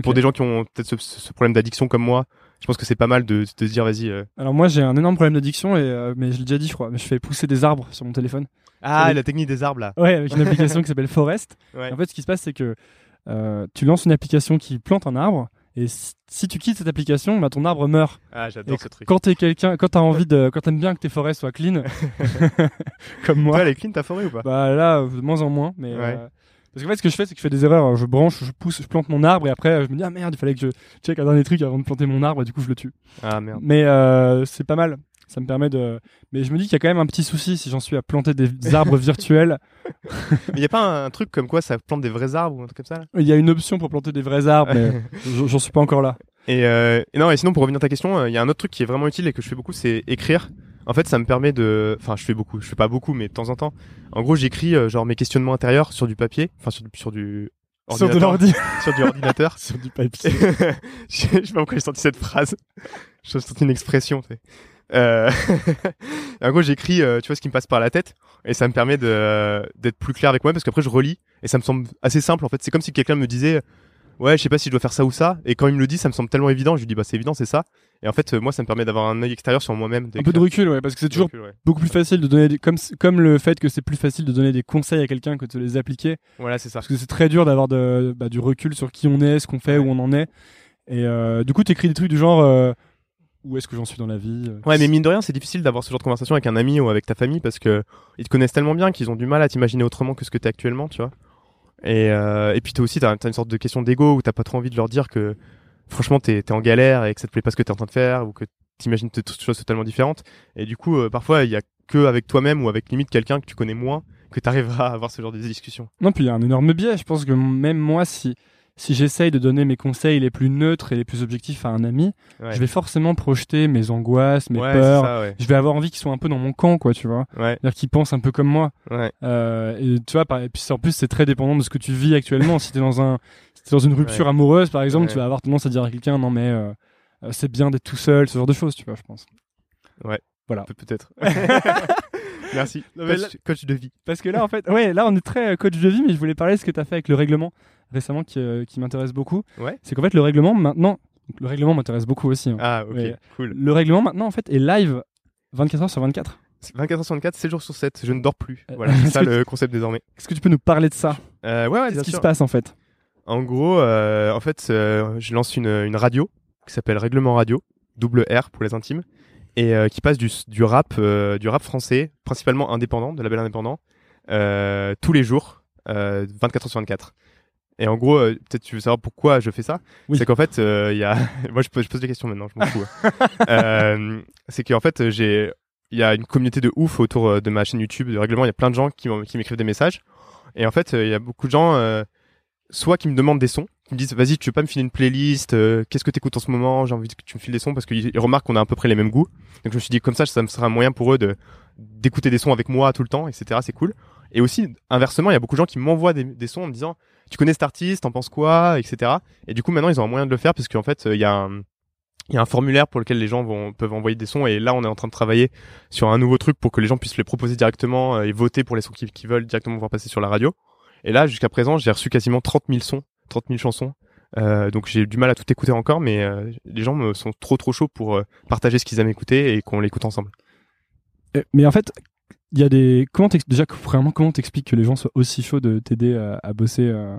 Pour des gens qui ont peut-être ce, ce problème d'addiction comme moi, je pense que c'est pas mal de, de se dire vas-y. euh. Alors moi j'ai un énorme problème d'addiction et euh, mais je l'ai déjà dit je crois, mais je fais pousser des arbres sur mon téléphone. Ah, la technique des arbres là. Ouais, avec une application qui s'appelle Forest. Ouais. En fait, ce qui se passe, c'est que euh, tu lances une application qui plante un arbre, et si, tu quittes cette application, bah, ton arbre meurt. Ah, j'adore ce truc. Quand t'es quelqu'un, quand t'as envie de, quand t'aimes bien que tes forêts soient clean, comme moi, Toi, elle est clean ta forêt ou pas? Bah là, de moins en moins. Mais Ouais. euh, parce qu'en fait, ce que je fais, c'est que je fais des erreurs. Je branche, je pousse, je plante mon arbre, et après, je me dis ah merde, il fallait que je check un dernier truc avant de planter mon arbre, et du coup, je le tue. Ah merde. Mais euh, c'est pas mal. Ça me permet de. Mais je me dis qu'il y a quand même un petit souci si j'en suis à planter des arbres virtuels. Mais y a pas un truc comme quoi ça plante des vrais arbres ou un truc comme ça Il y a une option pour planter des vrais arbres, mais j'en suis pas encore là. Et, euh, et non, et sinon pour revenir à ta question, il y a un autre truc qui est vraiment utile et que je fais beaucoup, c'est écrire. En fait, ça me permet de, enfin, je fais beaucoup, je fais pas beaucoup, mais de temps en temps. En gros, j'écris euh, genre mes questionnements intérieurs sur du papier, enfin sur, du- sur du Sur de l'ordi. sur du ordinateur. Sur du papier. je sais pas pourquoi j'ai sorti cette phrase. J'ai sorti une expression. sais. Euh... en gros, j'écris, euh, tu vois, ce qui me passe par la tête, et ça me permet de d'être plus clair avec moi, parce qu'après je relis, et ça me semble assez simple. En fait, c'est comme si quelqu'un me disait, ouais, je sais pas si je dois faire ça ou ça, et quand il me le dit, ça me semble tellement évident. Je lui dis, bah c'est évident, c'est ça. Et en fait, euh, moi, ça me permet d'avoir un œil extérieur sur moi-même. Un peu de recul, ouais, parce que c'est toujours recul, ouais. beaucoup plus facile de donner des, comme comme le fait que c'est plus facile de donner des conseils à quelqu'un que de les appliquer Voilà, c'est ça. parce que c'est très dur d'avoir de, bah, du recul sur qui on est ce qu'on fait Ouais. où on en est et euh, du coup t'écris des trucs du genre euh, où est-ce que j'en suis dans la vie euh, Ouais, mais mine de rien, c'est difficile d'avoir ce genre de conversation avec un ami ou avec ta famille parce que ils te connaissent tellement bien qu'ils ont du mal à t'imaginer autrement que ce que t'es actuellement, tu vois. Et, euh, et puis toi aussi, t'as as une sorte de question d'ego où t'as pas trop envie de leur dire que franchement t'es es en galère et que ça te plaît pas ce que t'es en train de faire ou que t'imagines des choses totalement différentes. Et du coup, euh, parfois, il y a que avec toi-même ou avec limite quelqu'un que tu connais moins que t'arriveras à avoir ce genre de discussion. non puis il y a un énorme biais je pense que même moi si si j'essaye de donner mes conseils les plus neutres et les plus objectifs à un ami Ouais. je vais forcément projeter mes angoisses mes ouais, peurs ça, ouais. je vais avoir envie qu'ils soient un peu dans mon camp quoi tu vois Ouais, c'est-à-dire qu'ils pensent un peu comme moi ouais. Euh, et tu vois, par- et puis en plus, c'est très dépendant de ce que tu vis actuellement. si t'es dans un, si t'es dans une rupture Ouais. amoureuse, par exemple, Ouais. tu vas avoir tendance à dire à quelqu'un, non mais euh, euh, c'est bien d'être tout seul, ce genre de choses, tu vois, je pense. Pe- Peut-être. Merci. Non, coach, là- coach de vie. Parce que là, en fait, ouais, là, on est très coach de vie, mais je voulais parler de ce que t'as fait avec le règlement récemment, qui, euh, qui m'intéresse beaucoup. Ouais. C'est qu'en fait, le règlement maintenant, le règlement m'intéresse beaucoup aussi. hein. Ah, ok, cool. Le règlement maintenant, en fait, est live 24 heures sur 24. 24 h 24, 7 jours sur 7, je ne dors plus. Euh, Voilà, c'est ça le concept désormais. Est-ce que tu peux nous parler de ça? Euh, ouais, ouais, Qu'est-ce qui se passe en fait? En gros, euh, en fait, euh, je lance une, une radio qui s'appelle Règlement Radio, double R pour les intimes, et qui passe du, du rap, du rap français, principalement indépendant, de label indépendant, tous les jours, euh, 24 heures sur 24. Et en gros, euh, peut-être tu veux savoir pourquoi je fais ça. Oui. C'est qu'en fait, euh, il y a, moi je pose, je pose des questions maintenant, je m'en fous. hein. euh, c'est qu'en fait, j'ai, il y a une communauté de ouf autour euh, de ma chaîne YouTube de règlement. Il y a plein de gens qui m'écrivent des messages. Et en fait, il y a beaucoup de gens, soit qui me demandent des sons, qui me disent vas-y, tu veux pas me filer une playlist Qu'est-ce que t'écoutes en ce moment? J'ai envie que tu me files des sons parce qu'ils ils remarquent qu'on a à peu près les mêmes goûts. Donc je me suis dit comme ça, ça me sera un moyen pour eux de d'écouter des sons avec moi tout le temps, etc. C'est cool. Et aussi inversement, il y a beaucoup de gens qui m'envoient des, des sons en me disant tu connais cet artiste, t'en penses quoi, etc. Et du coup maintenant ils ont un moyen de le faire parce qu'en fait euh, il y a un il y a un formulaire pour lequel les gens vont, peuvent envoyer des sons et là on est en train de travailler sur un nouveau truc pour que les gens puissent les proposer directement euh, et voter pour les sons qu'ils veulent directement pouvoir passer sur la radio. Et là jusqu'à présent j'ai reçu quasiment 30 000 sons, 30 000 chansons. Euh, donc j'ai du mal à tout écouter encore, mais euh, les gens me sont trop trop chauds pour euh, partager ce qu'ils aiment écouter et qu'on l'écoute ensemble. Mais en fait, il y a des. Comment déjà vraiment comment t'expliques que les gens soient aussi chauds de t'aider à, à bosser euh,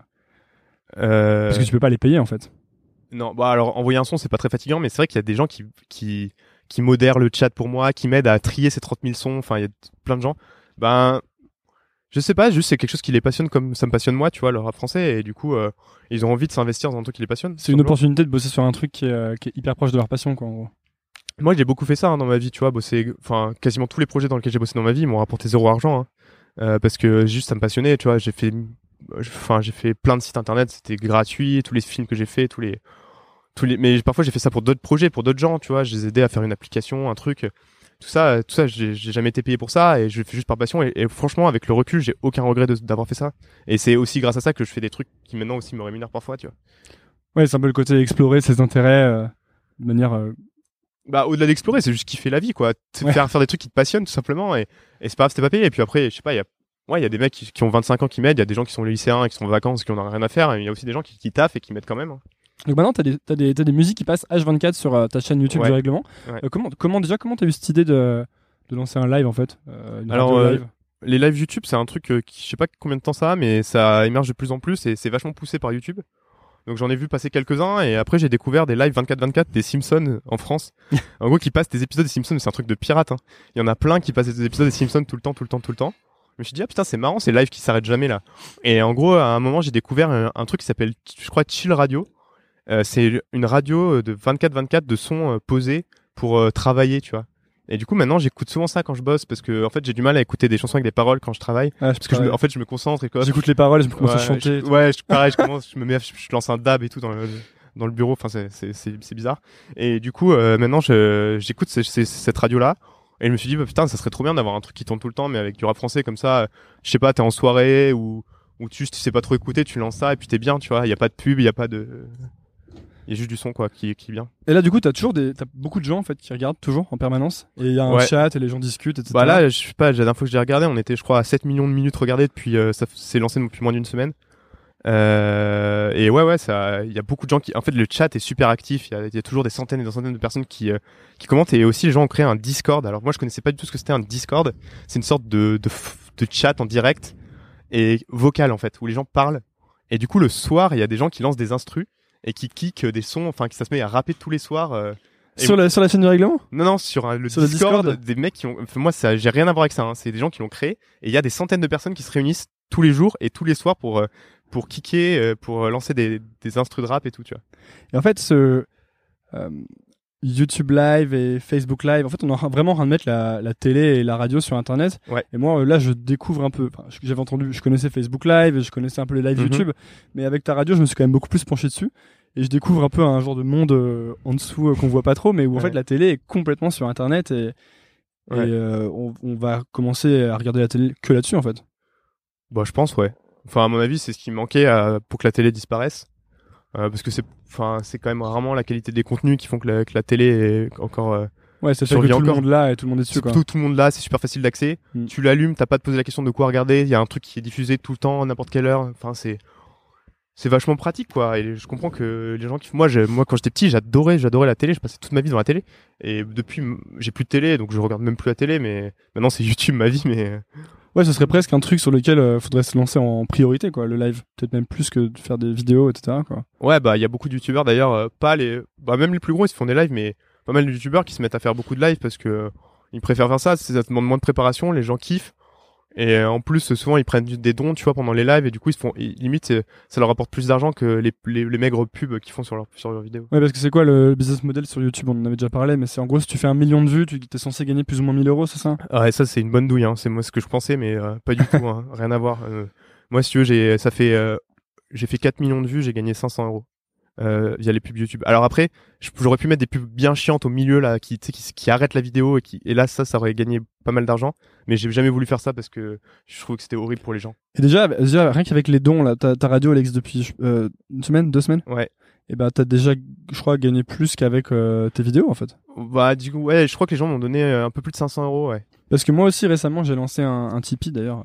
Euh, parce que tu peux pas les payer en fait. Non, bah alors envoyer un son c'est pas très fatigant, mais c'est vrai qu'il y a des gens qui qui qui modèrent le chat pour moi, qui m'aident à trier ces 30 000 sons. Enfin, il y a plein de gens. Ben, je sais pas, juste c'est quelque chose qui les passionne comme ça me passionne moi, tu vois, le rap français, et du coup, euh, ils ont envie de s'investir dans un truc qui les passionne. C'est une opportunité de bosser sur un truc qui est, qui est hyper proche de leur passion quoi. En gros. Moi, j'ai beaucoup fait ça hein, dans ma vie, tu vois, bosser. Enfin, quasiment tous les projets dans lesquels j'ai bossé dans ma vie m'ont rapporté zéro argent, hein. Euh, parce que juste ça me passionnait, tu vois. J'ai fait, enfin, j'ai fait plein de sites internet, c'était gratuit, tous les films que j'ai fait, tous les, tous les. Mais parfois j'ai fait ça pour d'autres projets, pour d'autres gens, tu vois. Je les aidais à faire une application, un truc. Tout ça, tout ça, j'ai jamais été payé pour ça et je le fais juste par passion. Et, franchement, avec le recul, j'ai aucun regret d'avoir fait ça. Et c'est aussi grâce à ça que je fais des trucs qui maintenant aussi me rémunèrent parfois, tu vois. Ouais, c'est un peu le côté explorer ses intérêts euh, de manière. euh, bah au-delà d'explorer c'est juste kiffer la vie quoi Ouais. faire faire des trucs qui te passionnent tout simplement et, et c'est pas grave c'était pas payé et puis après je sais pas il y a ouais il y a des mecs qui, qui ont 25 ans qui m'aident il y a des gens qui sont lycéens et qui sont en vacances qui ont rien à faire et il y a aussi des gens qui, qui taffent et qui m'aident quand même hein. Donc maintenant, tu as des, t'as des, t'as des musiques qui passent H24 sur euh, ta chaîne YouTube Ouais. du règlement. Ouais. Euh, comment, comment déjà, comment t'as eu cette idée de, de lancer un live en fait euh, Alors, live? Les lives YouTube, c'est un truc qui, je sais pas combien de temps ça a, mais ça émerge de plus en plus et c'est vachement poussé par YouTube. Donc j'en ai vu passer quelques-uns et après j'ai découvert des lives 24-24 des Simpsons en France. en gros, qui passent des épisodes des Simpsons, c'est un truc de pirate. Hein. Il y en a plein qui passent des épisodes des Simpsons tout le temps, tout le temps, tout le temps. Je me suis dit ah putain c'est marrant ces lives qui s'arrêtent jamais là. Et en gros à un moment j'ai découvert un, un truc qui s'appelle je crois Chill Radio. Euh, c'est une radio de 24-24 de sons euh, posés pour euh, travailler tu vois. Et du coup maintenant j'écoute souvent ça quand je bosse parce que en fait j'ai du mal à écouter des chansons avec des paroles quand je travaille je- parce que je me- en fait je me concentre et quoi. J'écoute les paroles, je commence à Ouais, chanter. je- ouais, je, pareil, je commence, je me mets, je, je lance un dab et tout dans le dans le bureau. Enfin, c'est c'est c'est c'est bizarre. Et du coup, euh, maintenant, j'écoute cette radio là. Et je me suis dit, bah, putain, ça serait trop bien d'avoir un truc qui tourne tout le temps, mais avec du rap français comme ça. Je sais pas, t'es en soirée ou ou tu, tu sais pas trop écouter, tu lances ça et puis t'es bien, tu vois. Il y a pas de pub, il y a pas de, il y a juste du son quoi qui qui est bien. Et là, du coup, t'as toujours des, t'as beaucoup de gens en fait qui regardent toujours en permanence. Et il y a un Ouais. chat et les gens discutent, etc. Bah là, je sais pas, la dernière fois que j'ai regardé, on était, je crois, à 7 millions de minutes regardées depuis, euh, ça s'est lancé depuis moins d'une semaine. Euh, et ouais, ouais, ça, il y a beaucoup de gens qui, en fait, le chat est super actif. Il y y a toujours des centaines et des centaines de personnes qui, euh, qui commentent. Et aussi, les gens ont créé un Discord. Alors moi, je connaissais pas du tout ce que c'était un Discord. C'est une sorte de, de, de chat en direct et vocal en fait, où les gens parlent. Et du coup, le soir, il y a des gens qui lancent des instrus et qui kickent des sons, enfin, qui ça se met à rapper tous les soirs. euh, et sur la sur la chaîne du règlement? non, non, sur un- le, Sur le Discord, des mecs qui ont. Enfin, moi, ça, j'ai rien à voir avec ça. Hein. C'est des gens qui l'ont créé et il y a des centaines de personnes qui se réunissent tous les jours et tous les soirs pour euh, pour kicker, euh, pour euh, lancer des des instrus de rap et tout, tu vois. Et en fait, ce euh, YouTube Live et Facebook Live, en fait, on est en- vraiment en train de mettre la, la télé et la radio sur Internet. Ouais. Et moi, euh, là, je découvre un peu. Enfin, j'avais entendu, je connaissais Facebook Live, et je connaissais un peu les lives Mhm. YouTube, mais avec ta radio, je me suis quand même beaucoup plus penché dessus. Et je découvre un peu un genre de monde euh, en dessous euh, qu'on voit pas trop, mais où en Ouais. fait la télé est complètement sur Internet et, Ouais. euh, on, on va commencer à regarder la télé que là-dessus en fait. Bah, je pense, ouais. Enfin, à mon avis, c'est ce qui manquait à- pour que la télé disparaisse. Euh, parce que c'est, enfin, c'est quand même rarement la qualité des contenus qui font que la, que la télé est encore. Ouais, c'est fait que tout le monde là et tout le monde est dessus quoi. tout, tout le monde là, c'est super facile d'accès. Mm. Tu l'allumes, t'as pas te poser la question de quoi regarder. Il y a un truc qui est diffusé tout le temps, à n'importe quelle heure. Enfin, c'est c'est vachement pratique quoi. Et je comprends que les gens qui, moi, j'ai- moi quand j'étais petit, j'adorais, j'adorais la télé. Je passais toute ma vie dans la télé. Et depuis, j'ai plus de télé, donc je regarde même plus la télé. Mais maintenant, c'est YouTube ma vie. Mais Ouais, ce serait presque un truc sur lequel euh, faudrait se lancer en priorité, quoi, le live. Peut-être même plus que de faire des vidéos, etc., quoi. ouais, bah il y a beaucoup de youtubeurs d'ailleurs, euh, pas les, bah même les plus gros, ils se font des lives, mais pas mal de youtubeurs qui se mettent à faire beaucoup de lives parce que euh, ils préfèrent faire ça. c'est- Ça demande moins de préparation, les gens kiffent. Et euh, en plus, souvent, ils prennent des dons, tu vois, pendant les lives, et du coup, ils se font, ils- limite, euh, ça leur apporte plus d'argent que les, les, les maigres pubs qu'ils font sur leur, sur leurs vidéos. Ouais, parce que c'est quoi le business model sur YouTube? On en avait déjà parlé, mais c'est en gros, si tu fais un million de vues, tu es censé gagner plus ou moins 1000 euros, c'est ça? Ah ouais, ça, c'est une bonne douille, hein. C'est moi ce que je pensais, mais euh, pas du tout, hein. Rien à voir. Euh, moi, si tu veux, j'ai, ça fait, euh, j'ai fait 4 millions de vues, j'ai gagné 500 euros. Euh, via les pubs YouTube. Alors après, j'aurais pu mettre des pubs bien chiantes au milieu là, qui, qui, qui arrêtent la vidéo et qui, et là ça, ça aurait gagné pas mal d'argent. Mais j'ai jamais voulu faire ça parce que je trouve que c'était horrible pour les gens. Et déjà, déjà rien qu'avec les dons, là, ta, ta radio, existe depuis euh, une semaine, deux semaines? Ouais. Et bah, t'as déjà, je crois, gagné plus qu'avec euh, tes vidéos, en fait. Bah du coup, ouais, je crois que les gens m'ont donné un peu plus de 500 euros, ouais. Parce que moi aussi, récemment, j'ai lancé un, un Tipeee, d'ailleurs.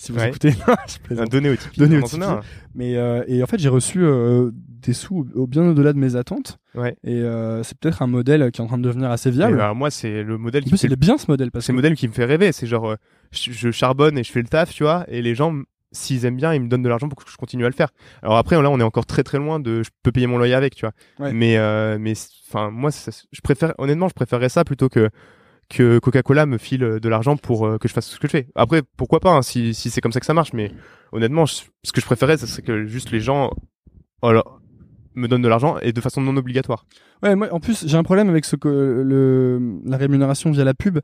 Si vous Ouais. écoutez. je donné au Tipeee. Donné au en. Mais euh, et en fait, j'ai reçu euh, des sous au- bien au-delà de mes attentes. Ouais. Et euh, c'est peut-être un modèle qui est en train de devenir assez viable. moi, c'est le modèle en qui plus, me fait il est bien ce modèle parce c'est que le modèle qui me fait rêver. C'est genre, je, je charbonne et je fais le taf, tu vois, et les gens, s'ils aiment bien, ils me donnent de l'argent pour que je continue à le faire. Alors après, là, on est encore très très loin de, je peux payer mon loyer avec, tu vois. Ouais. Mais, euh, mais, enfin, moi, ça- je préfère, honnêtement, je préférerais ça plutôt que que Coca-Cola me file euh, de l'argent pour euh, que je fasse ce que je fais. Après, pourquoi pas, hein, si, si c'est comme ça que ça marche, mais honnêtement, ce que je préférais, ce serait que juste les gens, alors, me donnent de l'argent et de façon non obligatoire. Ouais, moi, en plus, j'ai un problème avec le la rémunération via la pub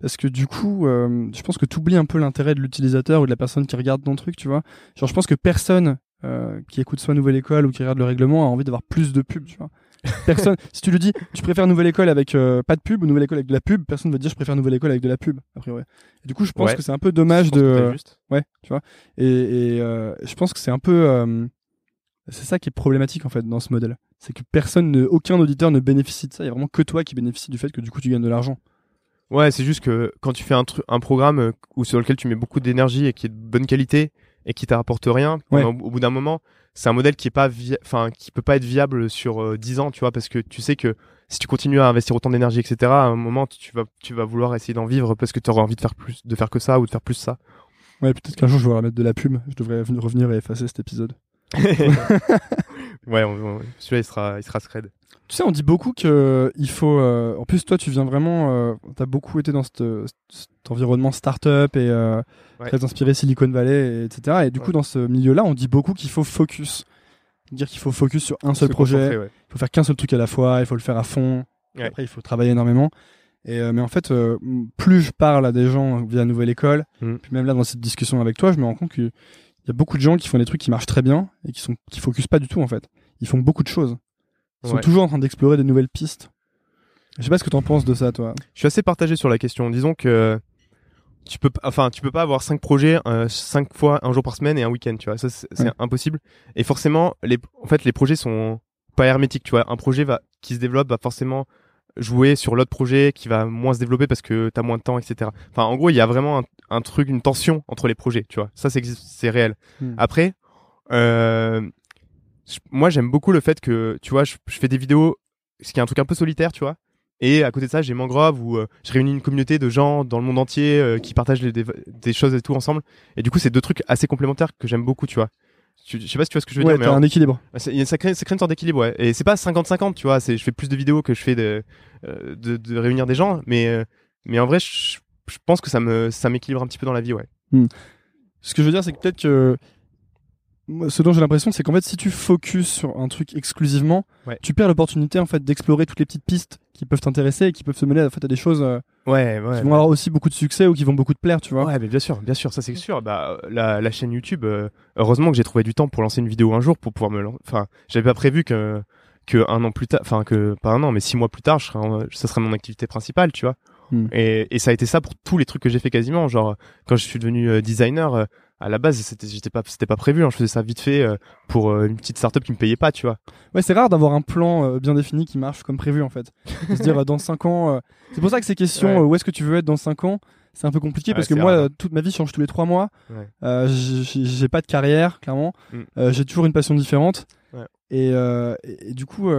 parce que du coup, euh, je pense que tu oublies un peu l'intérêt de l'utilisateur ou de la personne qui regarde ton truc, tu vois. Genre, je pense que personne euh, qui écoute soit Nouvelle École ou qui regarde le règlement a envie d'avoir plus de pub, tu vois. Personne. si tu lui dis, tu préfères Nouvelle École avec euh, pas de pub ou Nouvelle École avec de la pub, personne va te dire, je préfère Nouvelle École avec de la pub. A priori. Et du coup, je pense Ouais. que c'est un peu dommage de. juste. Ouais, tu vois. Et, et euh, je pense que c'est un peu. euh, c'est ça qui est problématique en fait dans ce modèle. C'est que personne, ne, aucun auditeur ne bénéficie de ça. Il y a vraiment que toi qui bénéficie du fait que du coup tu gagnes de l'argent. Ouais, c'est juste que quand tu fais un un programme où sur lequel tu mets beaucoup d'énergie et qui est de bonne qualité et qui t'apporte rien, Ouais. au, au bout d'un moment, c'est un modèle qui est pas, enfin, qui peut pas être viable sur euh, 10 ans, tu vois, parce que tu sais que si tu continues à investir autant d'énergie, etc., à un moment, tu vas, tu vas vouloir essayer d'en vivre parce que tu auras envie de faire plus, de faire que ça ou de faire plus ça. Ouais, peut-être qu'un jour je vais remettre de la pub. Je devrais venir- revenir et effacer cet épisode. ouais, celui-là, il sera, il sera scred. Tu sais, on dit beaucoup que il faut. euh, en plus, toi, tu viens vraiment. Euh, T'as beaucoup été dans cet, cet environnement start-up et euh, Ouais. très inspiré Silicon Valley, et etc. Et du coup, Ouais. dans ce milieu-là, on dit beaucoup qu'il faut focus. Dire qu'il faut focus sur un seul Se projet. ouais. Il faut faire qu'un seul truc à la fois. Il faut le faire à fond. Après, il faut travailler énormément. Et euh, mais en fait, euh, plus je parle à des gens via Nouvelle École, Mm. puis même là dans cette discussion avec toi, je me rends compte qu'il y a beaucoup de gens qui font des trucs qui marchent très bien et qui sont qui focusent pas du tout en fait. Ils font beaucoup de choses. Ils sont toujours en train d'explorer des nouvelles pistes. Je sais pas ce que t'en penses de ça, toi. Je suis assez partagé sur la question. Disons que tu peux, enfin, tu peux pas avoir cinq projets, euh, cinq fois un jour par semaine et un week-end, tu vois. Ça, c'est c'est Ouais. impossible. Et forcément, les, en fait, les projets sont pas hermétiques, tu vois. Un projet va, qui se développe va forcément jouer sur l'autre projet qui va moins se développer parce que t'as moins de temps, etc. Enfin, en gros, il y a vraiment un, un truc, une tension entre les projets, tu vois. Ça, c'est réel. Hmm. Après, euh, moi, j'aime beaucoup le fait que, tu vois, je, je fais des vidéos, ce qui est un truc un peu solitaire, tu vois. Et à côté de ça, j'ai Mangrove où euh, je réunis une communauté de gens dans le monde entier euh, qui partagent les- des, des choses et tout ensemble. Et du coup, c'est deux trucs assez complémentaires que j'aime beaucoup, tu vois. Je sais pas si tu vois ce que je veux Ouais, dire, mais un équilibre. bah, c'est- ça, crée, ça crée une sorte d'équilibre, ouais. Et c'est pas 50-50, tu vois. C'est, je fais plus de vidéos que je fais de, de, de réunir des gens, mais, mais en vrai, je, je pense que ça me, ça m'équilibre un petit peu dans la vie, ouais. Ce que je veux dire, c'est que peut-être que ce dont j'ai l'impression, c'est qu'en fait, si tu focuses sur un truc exclusivement, Ouais. tu perds l'opportunité en fait d'explorer toutes les petites pistes qui peuvent t'intéresser et qui peuvent se mener en fait, à des choses euh, Ouais, ouais. qui vont avoir aussi beaucoup de succès ou qui vont beaucoup te plaire, tu vois. Ouais, mais bien sûr, bien sûr, ça c'est sûr. Bah, la, la chaîne YouTube, euh, heureusement que j'ai trouvé du temps pour lancer une vidéo un jour pour pouvoir me, enfin, j'avais pas prévu que que un an plus tard, enfin que pas un an, mais six mois plus tard, je serais, ça serait mon activité principale, tu vois. Hmm. Et, et ça a été ça pour tous les trucs que j'ai fait quasiment. Genre quand je suis devenu euh, designer, euh, à la base c'était, j'étais pas, c'était pas prévu. hein, je faisais ça vite fait euh, pour une petite startup qui me payait pas, tu vois. Ouais, c'est rare d'avoir un plan bien défini qui marche comme prévu en fait. De se dire dans 5 ans. C'est pour ça que ces questions, Ouais. où est-ce que tu veux être dans 5 ans, c'est un peu compliqué Ouais, parce que moi, rare. toute ma vie change tous les 3 mois. Ouais. Euh, j'ai- pas de carrière, clairement. Mm. Euh, j'ai toujours une passion différente. Ouais. Et, euh, et, et du coup,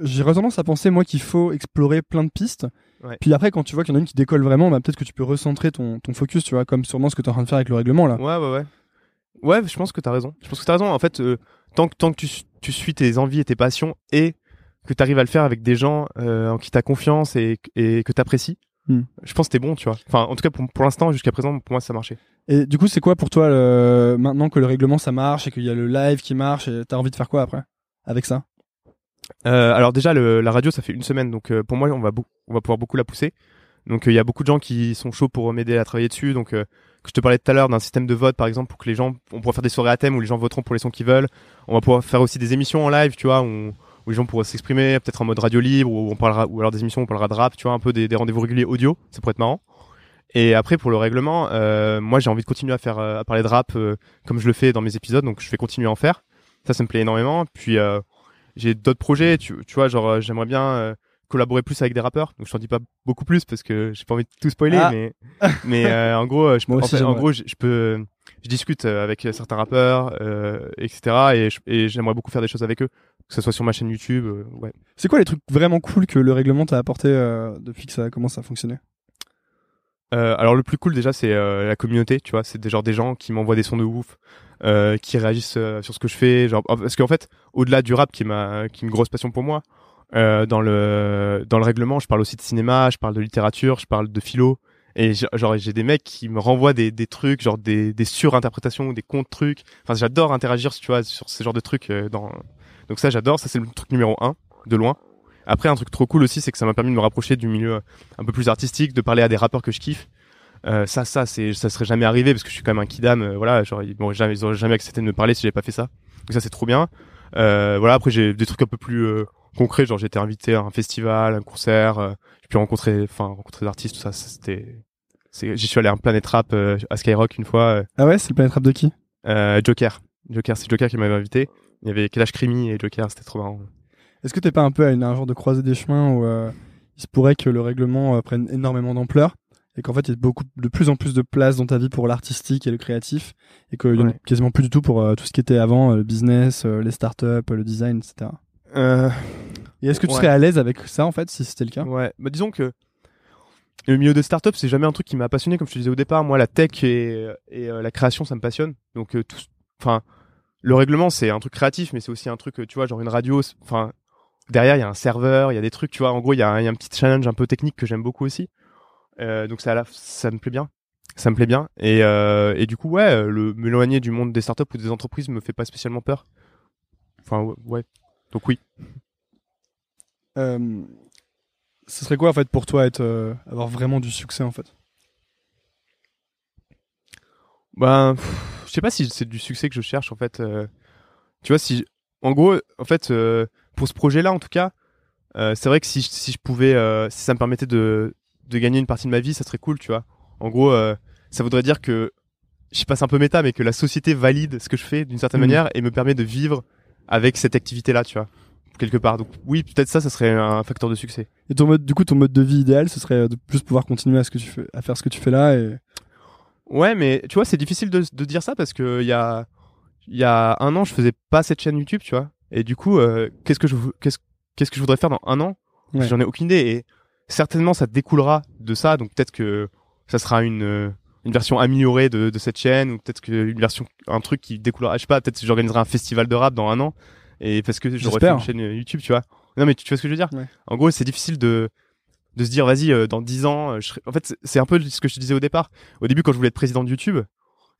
j'ai tendance à penser, moi, qu'il faut explorer plein de pistes. Ouais. Puis après, quand tu vois qu'il y en a une qui décolle vraiment, bah, peut-être que tu peux recentrer ton, ton focus, tu vois, comme sûrement ce que tu es en train de faire avec le règlement là. Ouais, ouais, ouais. Ouais, je pense que t'as raison. Je pense que t'as raison. En fait, euh, tant que tant que tu, tu suis tes envies et tes passions et que t'arrives à le faire avec des gens euh, en qui t'as confiance et, et que t'apprécies, Hmm. je pense que t'es bon, tu vois. Enfin, en tout cas, pour, pour l'instant, jusqu'à présent, pour moi, ça marchait. Et du coup, c'est quoi pour toi, le... maintenant que le règlement ça marche et qu'il y a le live qui marche, et t'as envie de faire quoi après avec ça? Euh, alors déjà, le, la radio, ça fait une semaine, donc euh, pour moi, on va, on va pouvoir beaucoup la pousser. Donc euh, il y a beaucoup de gens qui sont chauds pour m'aider à travailler dessus. Donc euh, je te parlais tout à l'heure d'un système de vote, par exemple, pour que les gens, on pourra faire des soirées à thème où les gens voteront pour les sons qu'ils veulent. On va pouvoir faire aussi des émissions en live, tu vois, où, où les gens pourront s'exprimer, peut-être en mode radio libre, où on parlera, ou alors des émissions où on parlera de rap, tu vois, un peu des, rendez-vous réguliers audio. Ça pourrait être marrant. Et après pour le règlement, euh, moi j'ai envie de continuer à faire euh, à parler de rap euh, comme je le fais dans mes épisodes, donc je vais continuer à en faire. Ça, ça me plaît énormément. Puis euh, j'ai d'autres projets, tu, tu vois, genre euh, j'aimerais bien euh, collaborer plus avec des rappeurs. Donc je t'en dis pas beaucoup plus parce que j'ai pas envie de tout spoiler, Ah. mais mais euh, en gros, euh, je peux, Moi en, fait, en gros, je, je peux, je discute avec certains rappeurs, euh, etc. Et et j'aimerais beaucoup faire des choses avec eux, que ce soit sur ma chaîne YouTube, euh, ouais. C'est quoi les trucs vraiment cool que le règlement t'a apporté euh, depuis que ça commence à fonctionner Euh, alors le plus cool déjà c'est euh, la communauté, tu vois, c'est des des gens qui m'envoient des sons de ouf, euh, qui réagissent euh, sur ce que je fais, genre parce qu'en fait au-delà du rap qui est ma qui est une grosse passion pour moi, euh, dans le dans le règlement je parle aussi de cinéma, je parle de littérature, je parle de philo et genre j'ai des mecs qui me renvoient des des trucs genre des des surinterprétations des contre trucs. Enfin j'adore interagir tu vois sur ce genre de trucs euh, dans donc ça j'adore, ça c'est le truc numéro un de loin. Après, un truc trop cool aussi, c'est que ça m'a permis de me rapprocher du milieu un peu plus artistique, de parler à des rappeurs que je kiffe. Euh, ça, ça, c'est, ça serait jamais arrivé parce que je suis quand même un kidam. euh, voilà, genre ils m'auraient jamais, ils auraient jamais accepté de me parler si j'avais pas fait ça. Donc ça, c'est trop bien. Euh, voilà, après j'ai des trucs un peu plus euh, concrets, genre j'ai été invité à un festival, un concert, euh, j'ai pu rencontrer, enfin rencontrer des artistes, tout ça, ça, c'était, j'y suis allé à un Planet Rap euh, à Skyrock une fois. euh, Ah ouais, c'est le Planet Rap de qui? Euh, Joker, Joker, c'est Joker qui m'avait invité. Il y avait Kalash Krimi et Joker, c'était trop marrant. Est-ce que t'es pas un peu à une, un genre de croisée des chemins où euh, il se pourrait que le règlement euh, prenne énormément d'ampleur et qu'en fait, il y a beaucoup, de plus en plus de place dans ta vie pour l'artistique et le créatif, et qu'il y en a Ouais. quasiment plus du tout pour euh, tout ce qui était avant, le business, les startups, le design, etc. Et est-ce que tu Ouais. serais à l'aise avec ça, en fait, si c'était le cas? Ouais, bah disons que le milieu des startups, c'est jamais un truc qui m'a passionné, comme je te disais au départ. Moi, la tech et, et euh, la création, ça me passionne. Donc, euh, tout, enfin, le règlement, c'est un truc créatif, mais c'est aussi un truc, tu vois, genre une radio. Enfin, derrière, il y a un serveur, il y a des trucs, tu vois. En gros, il y, a un il y a un petit challenge un peu technique que j'aime beaucoup aussi. Euh, donc, ça, ça me plaît bien. Ça me plaît bien. Et, euh, et du coup, ouais, euh, le m'éloigner du monde des startups ou des entreprises me fait pas spécialement peur. Enfin, ouais. Donc oui. Euh, Ce serait quoi, en fait, pour toi, être, avoir vraiment du succès, en fait? Ben, pff, je sais pas si c'est du succès que je cherche en fait. tu vois, si, en gros, en fait, pour ce projet-là, en tout cas, euh, c'est vrai que si, je- si je pouvais, euh, si ça me permettait de, de gagner une partie de ma vie, ça serait cool, tu vois. En gros, euh, ça voudrait dire que, je sais pas, c'est un peu méta, mais que la société valide ce que je fais d'une certaine Mhm. manière et me permet de vivre avec cette activité-là, tu vois, quelque part. Donc oui, peut-être ça, ça serait un facteur de succès. Et ton mode, du coup, ton mode de vie idéal, ce serait de plus pouvoir continuer à, ce que tu fais, à faire ce que tu fais là et... Ouais, mais tu vois, c'est difficile de, de dire ça parce que il y a, il y a un an, je faisais pas cette chaîne YouTube, tu vois. Et du coup, euh, qu'est-ce que je, vou- qu'est-ce, qu'est-ce que je voudrais faire dans un an? Ouais. J'en ai aucune idée. Et certainement, ça découlera de ça. Donc peut-être que ça sera une, euh, une version améliorée de, de cette chaîne ou peut-être que une version, un truc qui découlera. Je sais pas. Peut-être que j'organiserai un festival de rap dans un an. Et parce que j'aurais fait une chaîne YouTube, tu vois. Non, mais tu, tu vois ce que je veux dire? Ouais. En gros, c'est difficile de de se dire vas-y euh, dans 10 ans je serai... en fait c'est un peu ce que je te disais au départ au début quand je voulais être président de YouTube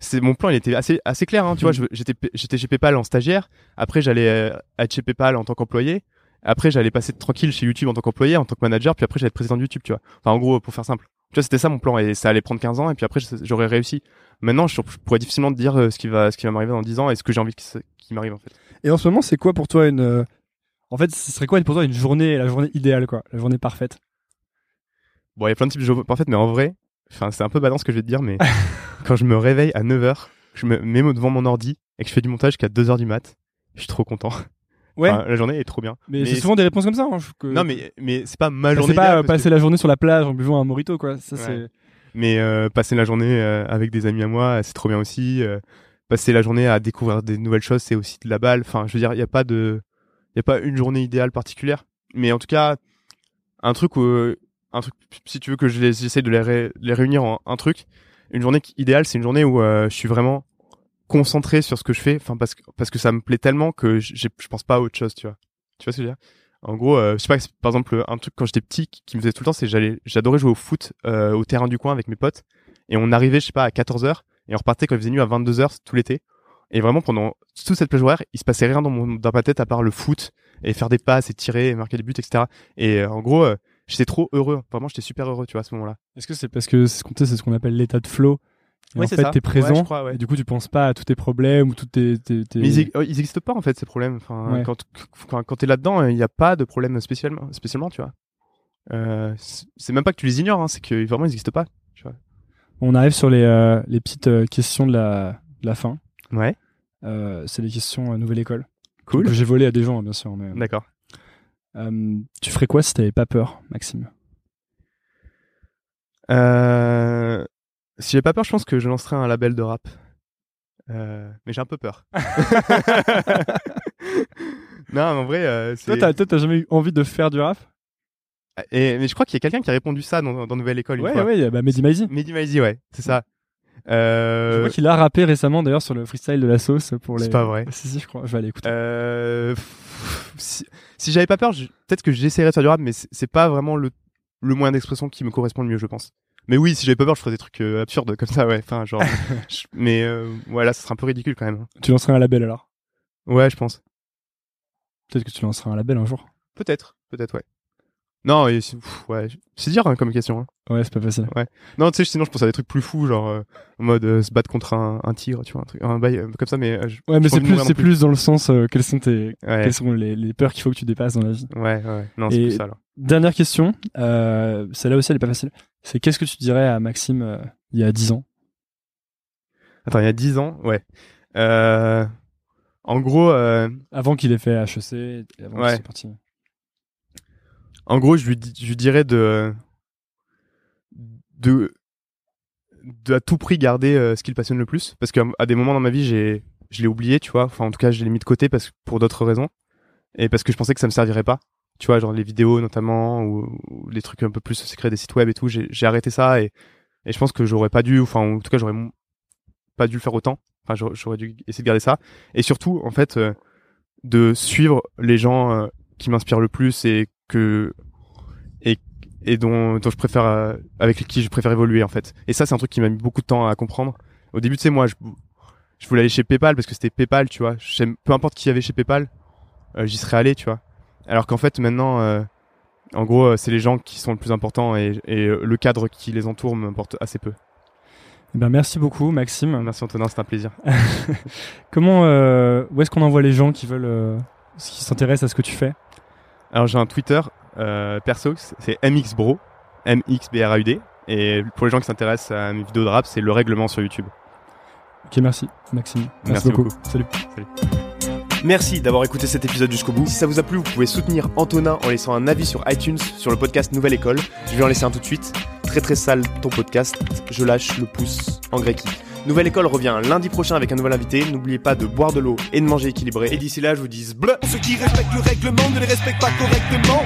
c'est mon plan il était assez assez clair hein, tu vois Mhm. j'étais j'étais chez PayPal en stagiaire. Après j'allais euh, être chez PayPal en tant qu'employé. Après j'allais passer tranquille chez YouTube en tant qu'employé en tant que manager puis après j'allais être président de YouTube tu vois. Enfin en gros pour faire simple. Tu vois c'était ça mon plan et ça allait prendre 15 ans et puis après j'aurais réussi. Maintenant je, pourrais difficilement te dire euh, ce qui va ce qui va m'arriver dans 10 ans et ce que j'ai envie qu'il qui m'arrive en fait. Et en ce moment, c'est quoi pour toi une... euh, En fait, ce serait quoi pour toi une journée, la journée idéale, quoi La journée parfaite? Bon, il y a plein de types de jeux parfaits, mais en vrai, enfin, c'est un peu badant ce que je vais te dire, mais quand je me réveille à 9h, je me mets devant mon ordi et que je fais du montage jusqu'à 2h du mat, je suis trop content. Ouais, Enfin, la journée est trop bien. mais, mais c'est souvent des réponses comme ça. hein, que- Non, mais, mais c'est pas ma Enfin, journée. c'est pas euh, passer que- la journée sur la plage en buvant un morito, quoi. Ça, Ouais. c'est... Mais euh, passer la journée euh, avec des amis à moi, c'est trop bien aussi. passer la journée à découvrir des nouvelles choses, c'est aussi de la balle. Enfin, je veux dire, il y a pas de, il y a pas une journée idéale particulière. Mais en tout cas, un truc où, un truc, si tu veux que j'essaie de les, ré- les réunir en un truc, une journée idéale, c'est une journée où euh, je suis vraiment concentré sur ce que je fais. Enfin, parce que parce que ça me plaît tellement que je pense pas à autre chose, tu vois. Tu vois ce que je veux dire? En gros, euh, je sais pas, par exemple, un truc quand j'étais petit qui me faisait tout le temps, c'est j'allais, j'adorais jouer au foot euh, au terrain du coin avec mes potes. Et on arrivait, je sais pas, à 14h et on repartait quand il faisait nuit à 22h tout l'été. Et vraiment pendant toute cette plage horaire, il se passait rien dans dans ma tête à part le foot et faire des passes et tirer et marquer des buts, etc. Et en gros, j'étais trop heureux. Vraiment, j'étais super heureux, tu vois, à ce moment-là. Est-ce que c'est parce que c'est ce qu'on c'est ce qu'on appelle l'état de flow? Et Ouais, en fait, t'es présent, Ouais, je crois, ouais. et du coup, tu penses pas à tous tes problèmes ou tous tes... tes, tes- Mais ils, euh, ils existent pas en fait ces problèmes. Enfin, quand quand, quand t'es là-dedans, il n'y a pas de problème spécialement, spécialement, tu vois. Euh, c'est même pas que tu les ignores, hein, c'est que vraiment ils existent pas. On arrive sur les, euh, les petites euh, questions de la, de la fin. Ouais. C'est les questions nouvelle école. Cool. Que j'ai volé à des gens, hein, bien sûr. Mais, D'accord. Euh, tu ferais quoi si t'avais pas peur, Maxime? Euh, si j'ai pas peur, je pense que je lancerai un label de rap. Euh, mais j'ai un peu peur. non, en vrai, euh, c'est. Toi, t'as jamais eu envie de faire du rap? Et, mais je crois qu'il y a quelqu'un qui a répondu ça dans, dans Nouvelle École une Ouais, fois. ouais, bah, Mehdi Maizi. Mehdi Maizi, ouais, c'est ça. Je Euh, crois qu'il a rappé récemment d'ailleurs sur le freestyle de la sauce pour les. C'est pas vrai. Si, si, je crois. Je vais aller écouter. euh, si, si j'avais pas peur, je- peut-être que j'essaierais de faire du rap, mais c'est pas vraiment le, le moyen d'expression qui me correspond le mieux, je pense. Mais oui, si j'avais pas peur, je ferais des trucs euh, absurdes comme ça, ouais. Enfin, genre. je- mais euh, ouais, là, ça serait un peu ridicule quand même. hein. Tu lancerais un label alors? Ouais, je pense. Peut-être que tu lanceras un label un jour. Peut-être, peut-être, ouais. Non, et c'est pff, ouais, c'est dur hein, comme question. Hein. Ouais, c'est pas facile. Non, tu sais, sinon je pense à des trucs plus fous, genre euh, en mode euh, se battre contre un, un tigre, tu vois, un truc, un bail euh, comme ça. Mais euh, je- Ouais, mais j'ai c'est pas envie de plus, mourir c'est non plus dans le sens euh, quelles sont tes, Ouais, quelles sont les, les peurs qu'il faut que tu dépasses dans la vie. ouais, ouais. Non, c'est Et- plus ça alors. Dernière question, euh, celle-là aussi elle est pas facile. C'est qu'est-ce que tu dirais à Maxime euh, il y a 10 ans? Attends, il y a 10 ans, ouais. Euh, en gros, euh, Avant qu'il ait fait HEC, avant Ouais. qu'il soit parti. En gros, je lui, dirais de, de, de à tout prix garder euh, ce qui le passionne le plus. Parce qu'à à des moments dans ma vie j'ai je l'ai oublié tu vois. Enfin en tout cas je l'ai mis de côté parce pour d'autres raisons. Et parce que je pensais que ça me servirait pas. Tu vois genre les vidéos notamment ou, ou les trucs un peu plus secrets des sites web et tout j'ai arrêté ça et et je pense que j'aurais pas dû enfin en tout cas j'aurais pas dû le faire autant. Enfin j'aurais- j'aurais dû essayer de garder ça. Et surtout en fait euh, de suivre les gens euh, qui m'inspirent le plus et que et et dont, dont je préfère euh, avec qui je préfère évoluer en fait. Et ça c'est un truc qui m'a mis beaucoup de temps à comprendre. Au début tu sais moi je, je voulais aller chez PayPal parce que c'était PayPal, tu vois. Peu importe qui y avait chez PayPal, euh, j'y serais allé, tu vois. Alors qu'en fait maintenant euh, en gros c'est les gens qui sont le plus important et, et le cadre qui les entoure m'importe assez peu. Eh ben, merci beaucoup, Maxime. Merci Antonin, c'est un plaisir. Comment, euh, où est-ce qu'on envoie les gens qui veulent, euh, qui s'intéressent à ce que tu fais? Alors j'ai un Twitter euh, perso, c'est MXBRO, M-X-B-R-A-U-D. Et pour les gens qui s'intéressent à mes vidéos de rap, c'est le règlement sur YouTube. Ok, merci, Maxime. Merci beaucoup. Salut. Merci d'avoir écouté cet épisode jusqu'au bout. Si ça vous a plu, vous pouvez soutenir Antonin en laissant un avis sur iTunes sur le podcast Nouvelle École. Je vais en laisser un tout de suite. Très très sale ton podcast. Je lâche le pouce en grec. Nouvelle École revient lundi prochain avec un nouvel invité. N'oubliez pas de boire de l'eau et de manger équilibré. Et d'ici là, je vous dis bleu. Ceux qui respectent le règlement ne les respectent pas correctement.